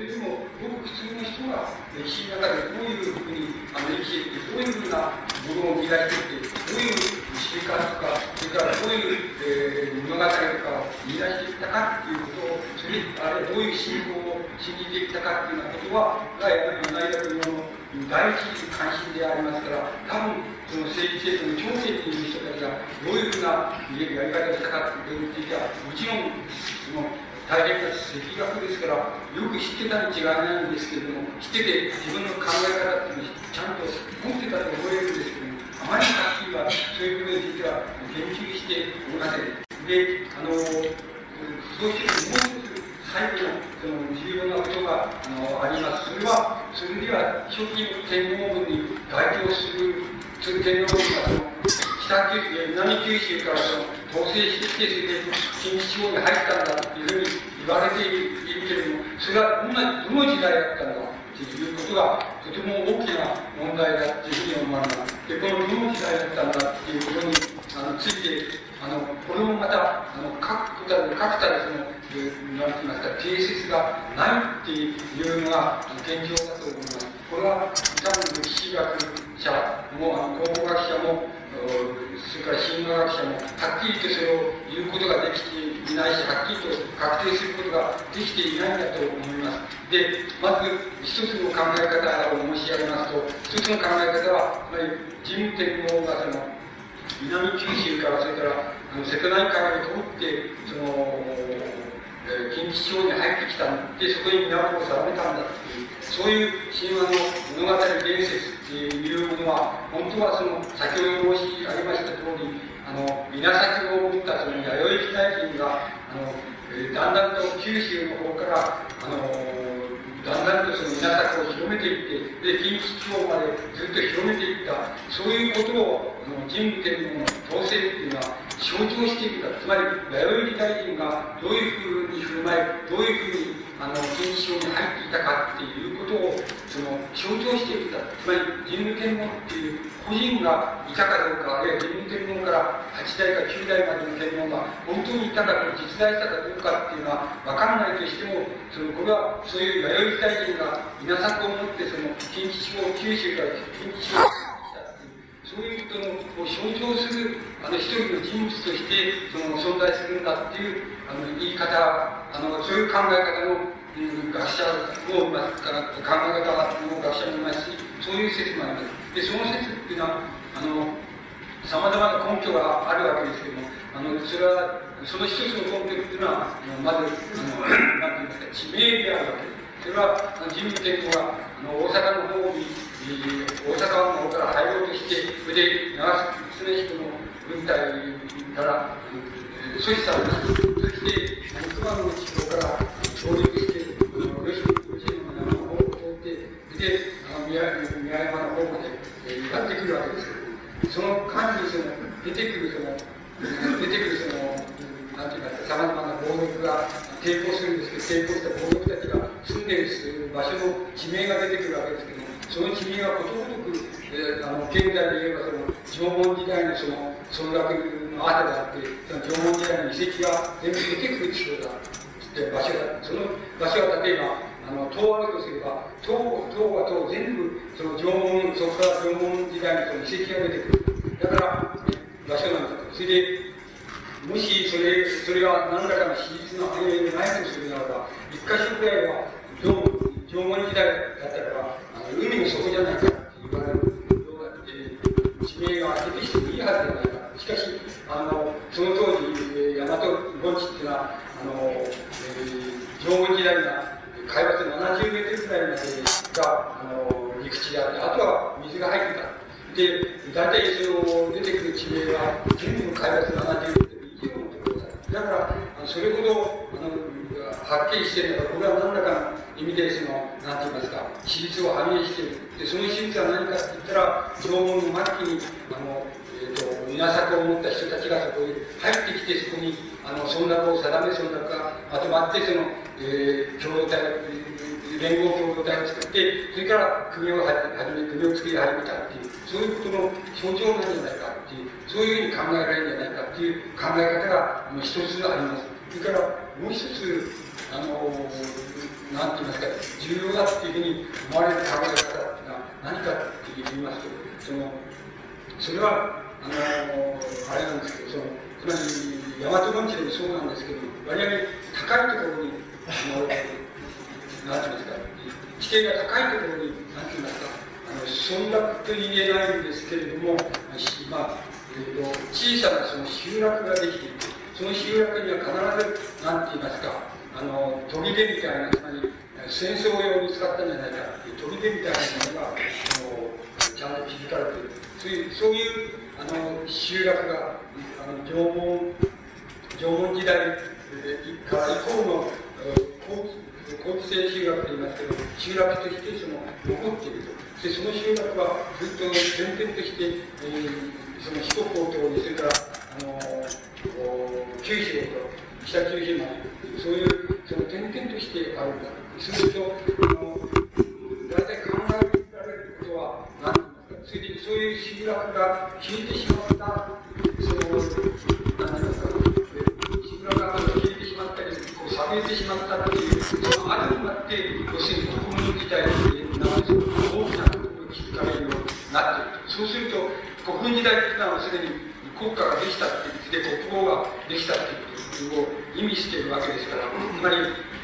で、それでも、ごく普通の人が歴史の中でどういうふうにあの生きていって、どういうふうなものを磨いていって、どういう生活とか、それからどういう、えー、物語とかを見出していったかっていうことを、それあれどういう信仰を信じていったかっていうようなことは、がやはり同じ学の第一関心でありますから、多分、その政治制度の調整っていう人たちがどういうふうなやり方をしたかっていうことについては、もちろん、その、大変な赤学ですから、よく知ってたに違いないんですけれども、知ってて自分の考え方っていうのをちゃんと持ってたと思えるんですけども、あまりはっきりはそういうことについては研究しておりません。で、あの、そうしてもう一つ最後のその重要なことがあのあります。それは、それでは初期の天皇軍に該当する、する天皇軍がその北九州南九州からその統制してきて、それで近畿地方に入ったんだというふうに言われているけれども、それはど、どの時代だったのかということが、とても大きな問題だというふうに思われます。で、このどの時代だったんだということにあのついて、あの、これもまた、あの、確たる、確たるその、なんて言いますか、定説がないっていうのが現状だと思います。これは、多分歴史学者も、あの、考古学者も、それから神話学者も、はっきりとそれを言うことができていないし、はっきりと確定することができていないんだと思います。で、まず、一つの考え方を申し上げますと、一つの考え方は、つまり、神武天皇がその、南九州から、それから、あの瀬戸内海を通って、その、近畿地方に入ってきたんで、そこに都を定めたんだっていう、そういう神話の物語伝説っていうものは、本当はその、先ほど申し上げました通り、あの、稲作を打ったその弥生時代人が、あの、だんだんと九州の方から、あの、だんだんとその稲作を広めていって、で、近畿地方までずっと広めていった、そういうことを、あの、神武天皇の統制っていうのは、象徴していくか、つまり、弥生時代人がどういうふうに振る舞い、どういうふうに、あの、近畿地方に入っていたかっていうことを、その、象徴していくか、つまり、神武天皇っていう個人がいたかどうか、あるいは神武天皇から8代か9代までの天皇が本当にいたか実在したかどうかっていうのは分からないとしても、その、これは、そういう弥生時代人が稲作を持って、その、近畿地方、九州から近畿地方そういうことのを象徴するあの一人の人物としてその存在するんだっていうあの言い方あのそういう考え方の、うん、学者もいますから考え方の学者もいますしそういう説もありますでその説っていうのはあのさまざまな根拠があるわけですけどもあのそれはその一つの根拠っていうのはまずあのなんていうんですか地名であるわけですそれは、神武天皇があの大阪の方に、大阪の方から入ろうとして、それで長崎常彦の軍隊から阻止されました。そして、熊野の地方から上陸して、ロシアの山の方を通って、で、あの宮宮山の方まで、えやってくるわけですけど、その間にその出てくるその、出てくるその、なんていうか、さまざまな暴力が抵抗するんですけど、抵抗した暴力たちが住んでいる場所の地名が出てくるわけですけども、その地名はことごとく、えー、あの現在で言えばその縄文時代のその村落の跡があって、その縄文時代の遺跡が全部出てくる地方だって場所だ。その場所は例えば、あの、東あるとすれば、東、東は東全部、その縄文、そこから縄文時代のその遺跡が出てくる。だから、場所なんだと。それで、もしそれ、それが何らかの史実の反映でないとするならば、一箇所ぐらいは縄文時代だったからあの海の底じゃないかって言われるような地名が出てきてもいいはずじゃないか。しかし、あの、その当時、大和盆地っていうのは、あの、えー、縄文時代が海抜70メートルぐらいまでが、あの、陸地であって、あとは水が入ってた。で、大体その出てくる地名は全部海抜70メートルだだから、それほど、あの、はっきりしてるのか、これは何らかの意味で、その、なんて言いますか、史実を反映している。で、その史実は何かって言ったら、縄文の末期に、あの、えっ、ー、と、稲作を持った人たちがそこに入ってきて、そこに、あの、村落を定め、村落がまとまって、その、えー、共同体、連合共同体を作って、それから国を始め、国を作り始めたっていう、そういうことの象徴なんじゃないかっていう、そういうふうに考えられるんじゃないかっていう考え方が一つあります。それからもう一つ、あの、なんて言いますか、重要だっていうふうに思われる考え方っていうのは何かって言いますと、その、それは、あの、あれなんですけど、その、つまり、大和盆地でもそうなんですけど、割合高いところに、あの、なんて言いますか、地形が高いところに、なんて言いますか、あの村落と言えないんですけれども、まあえーと、小さなその集落ができていて、その集落には必ず、なんて言いますか、あの砦みたいな、つまり戦争用に使ったんじゃないかっていう砦みたいなものがあのちゃんと築かれている。そういうそういうあの集落があの縄文縄文時代から以降の高知性集落と言いますけど、集落としてその残っていると。で、その集落はずっと点々として、えー、その四国を通り、それから、あの九州と北九州まで、そういう、その点々としてあるんだ。すると、あの、大体考えられることは何ですかそれで、そういう集落が消えてしまった、その、何ですか、集落が消えてしまったり、こう、冷めてしまったっていう、その後になって、要するに国民自体の、大きなかれるようになっていると。そうすると、国軍時代っていうのはすでに国家ができたっていう、で、国王ができたっていうことを意味しているわけですから、つまり、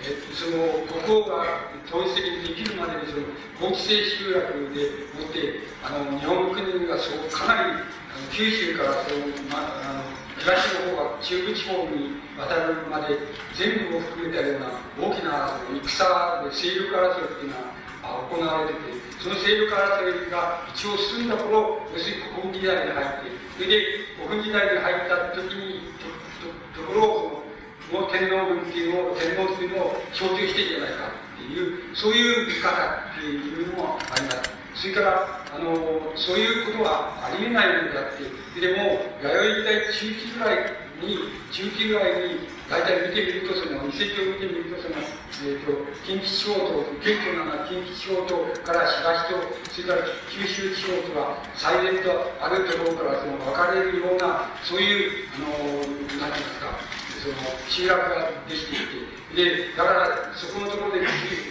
えその国王が統一的にできるまでにその法治制集落でもってあの日本国がそうかなりあの九州からその、ま、あの東の方が中部地方に渡るまで全部を含めたような大きな戦で勢力争いっていうのは行われててその勢力争いが一応進んだ頃、要するに古墳時代に入って、それで古墳時代に入った時に、とところを、もう天皇軍っていうのを、天皇っていうのを象徴してるんじゃないかっていう、そういう見方っていうのもあります。それから、あの、そういうことはありえないのだって。でも、弥生時代中期ぐらいに、中期ぐらいに、大体見てみると、その遺跡を見てみると、その、えっ、ー、と、近畿地方と、顕著な近畿地方とから東と、それから九州地方とは、最善とあるところからその分かれるような、そういう、あの、何て言いますか、その、集落ができていて、で、だから、そこのところで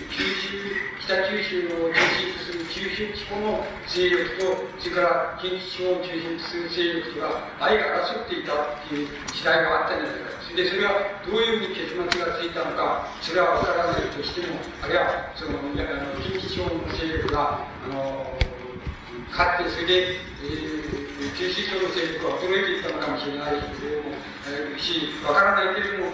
九州、北九州を中心とする九州地方の勢力と、それから近畿地方を中心とする勢力とが、相争っていたっていう時代があったんじゃないかで、それはどういうふうに結末がついたのか、それは分からないとしても、あるいは、その、近畿地方の勢力が、あの、勝って、それで、えー、九州地方の勢力は衰えていったのかもしれないけれども、し、分からないけれども、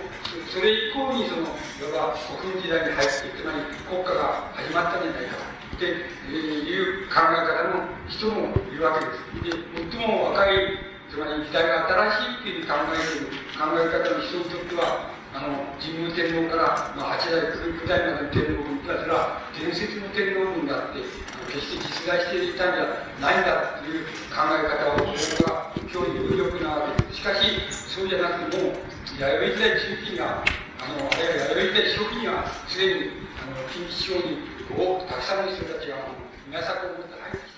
それ以降にその、いわば国軍時代に入って、つまり国家が始まったんじゃないかっていう考え方の人もいるわけです。で、最も若いつまり時代が新しいっていう考える考え方の人にとってはあの神武天皇から、まあ、八代九代までの天皇軍たちは伝説の天皇軍だって決して実在していたんじゃないんだという考え方を僕は今日有力なわけですしかしそうじゃなくても弥生時代中期にはあのあるいは弥生時代初期にはすでにあの近畿地方にたくさんの人たちが稲作を持って入って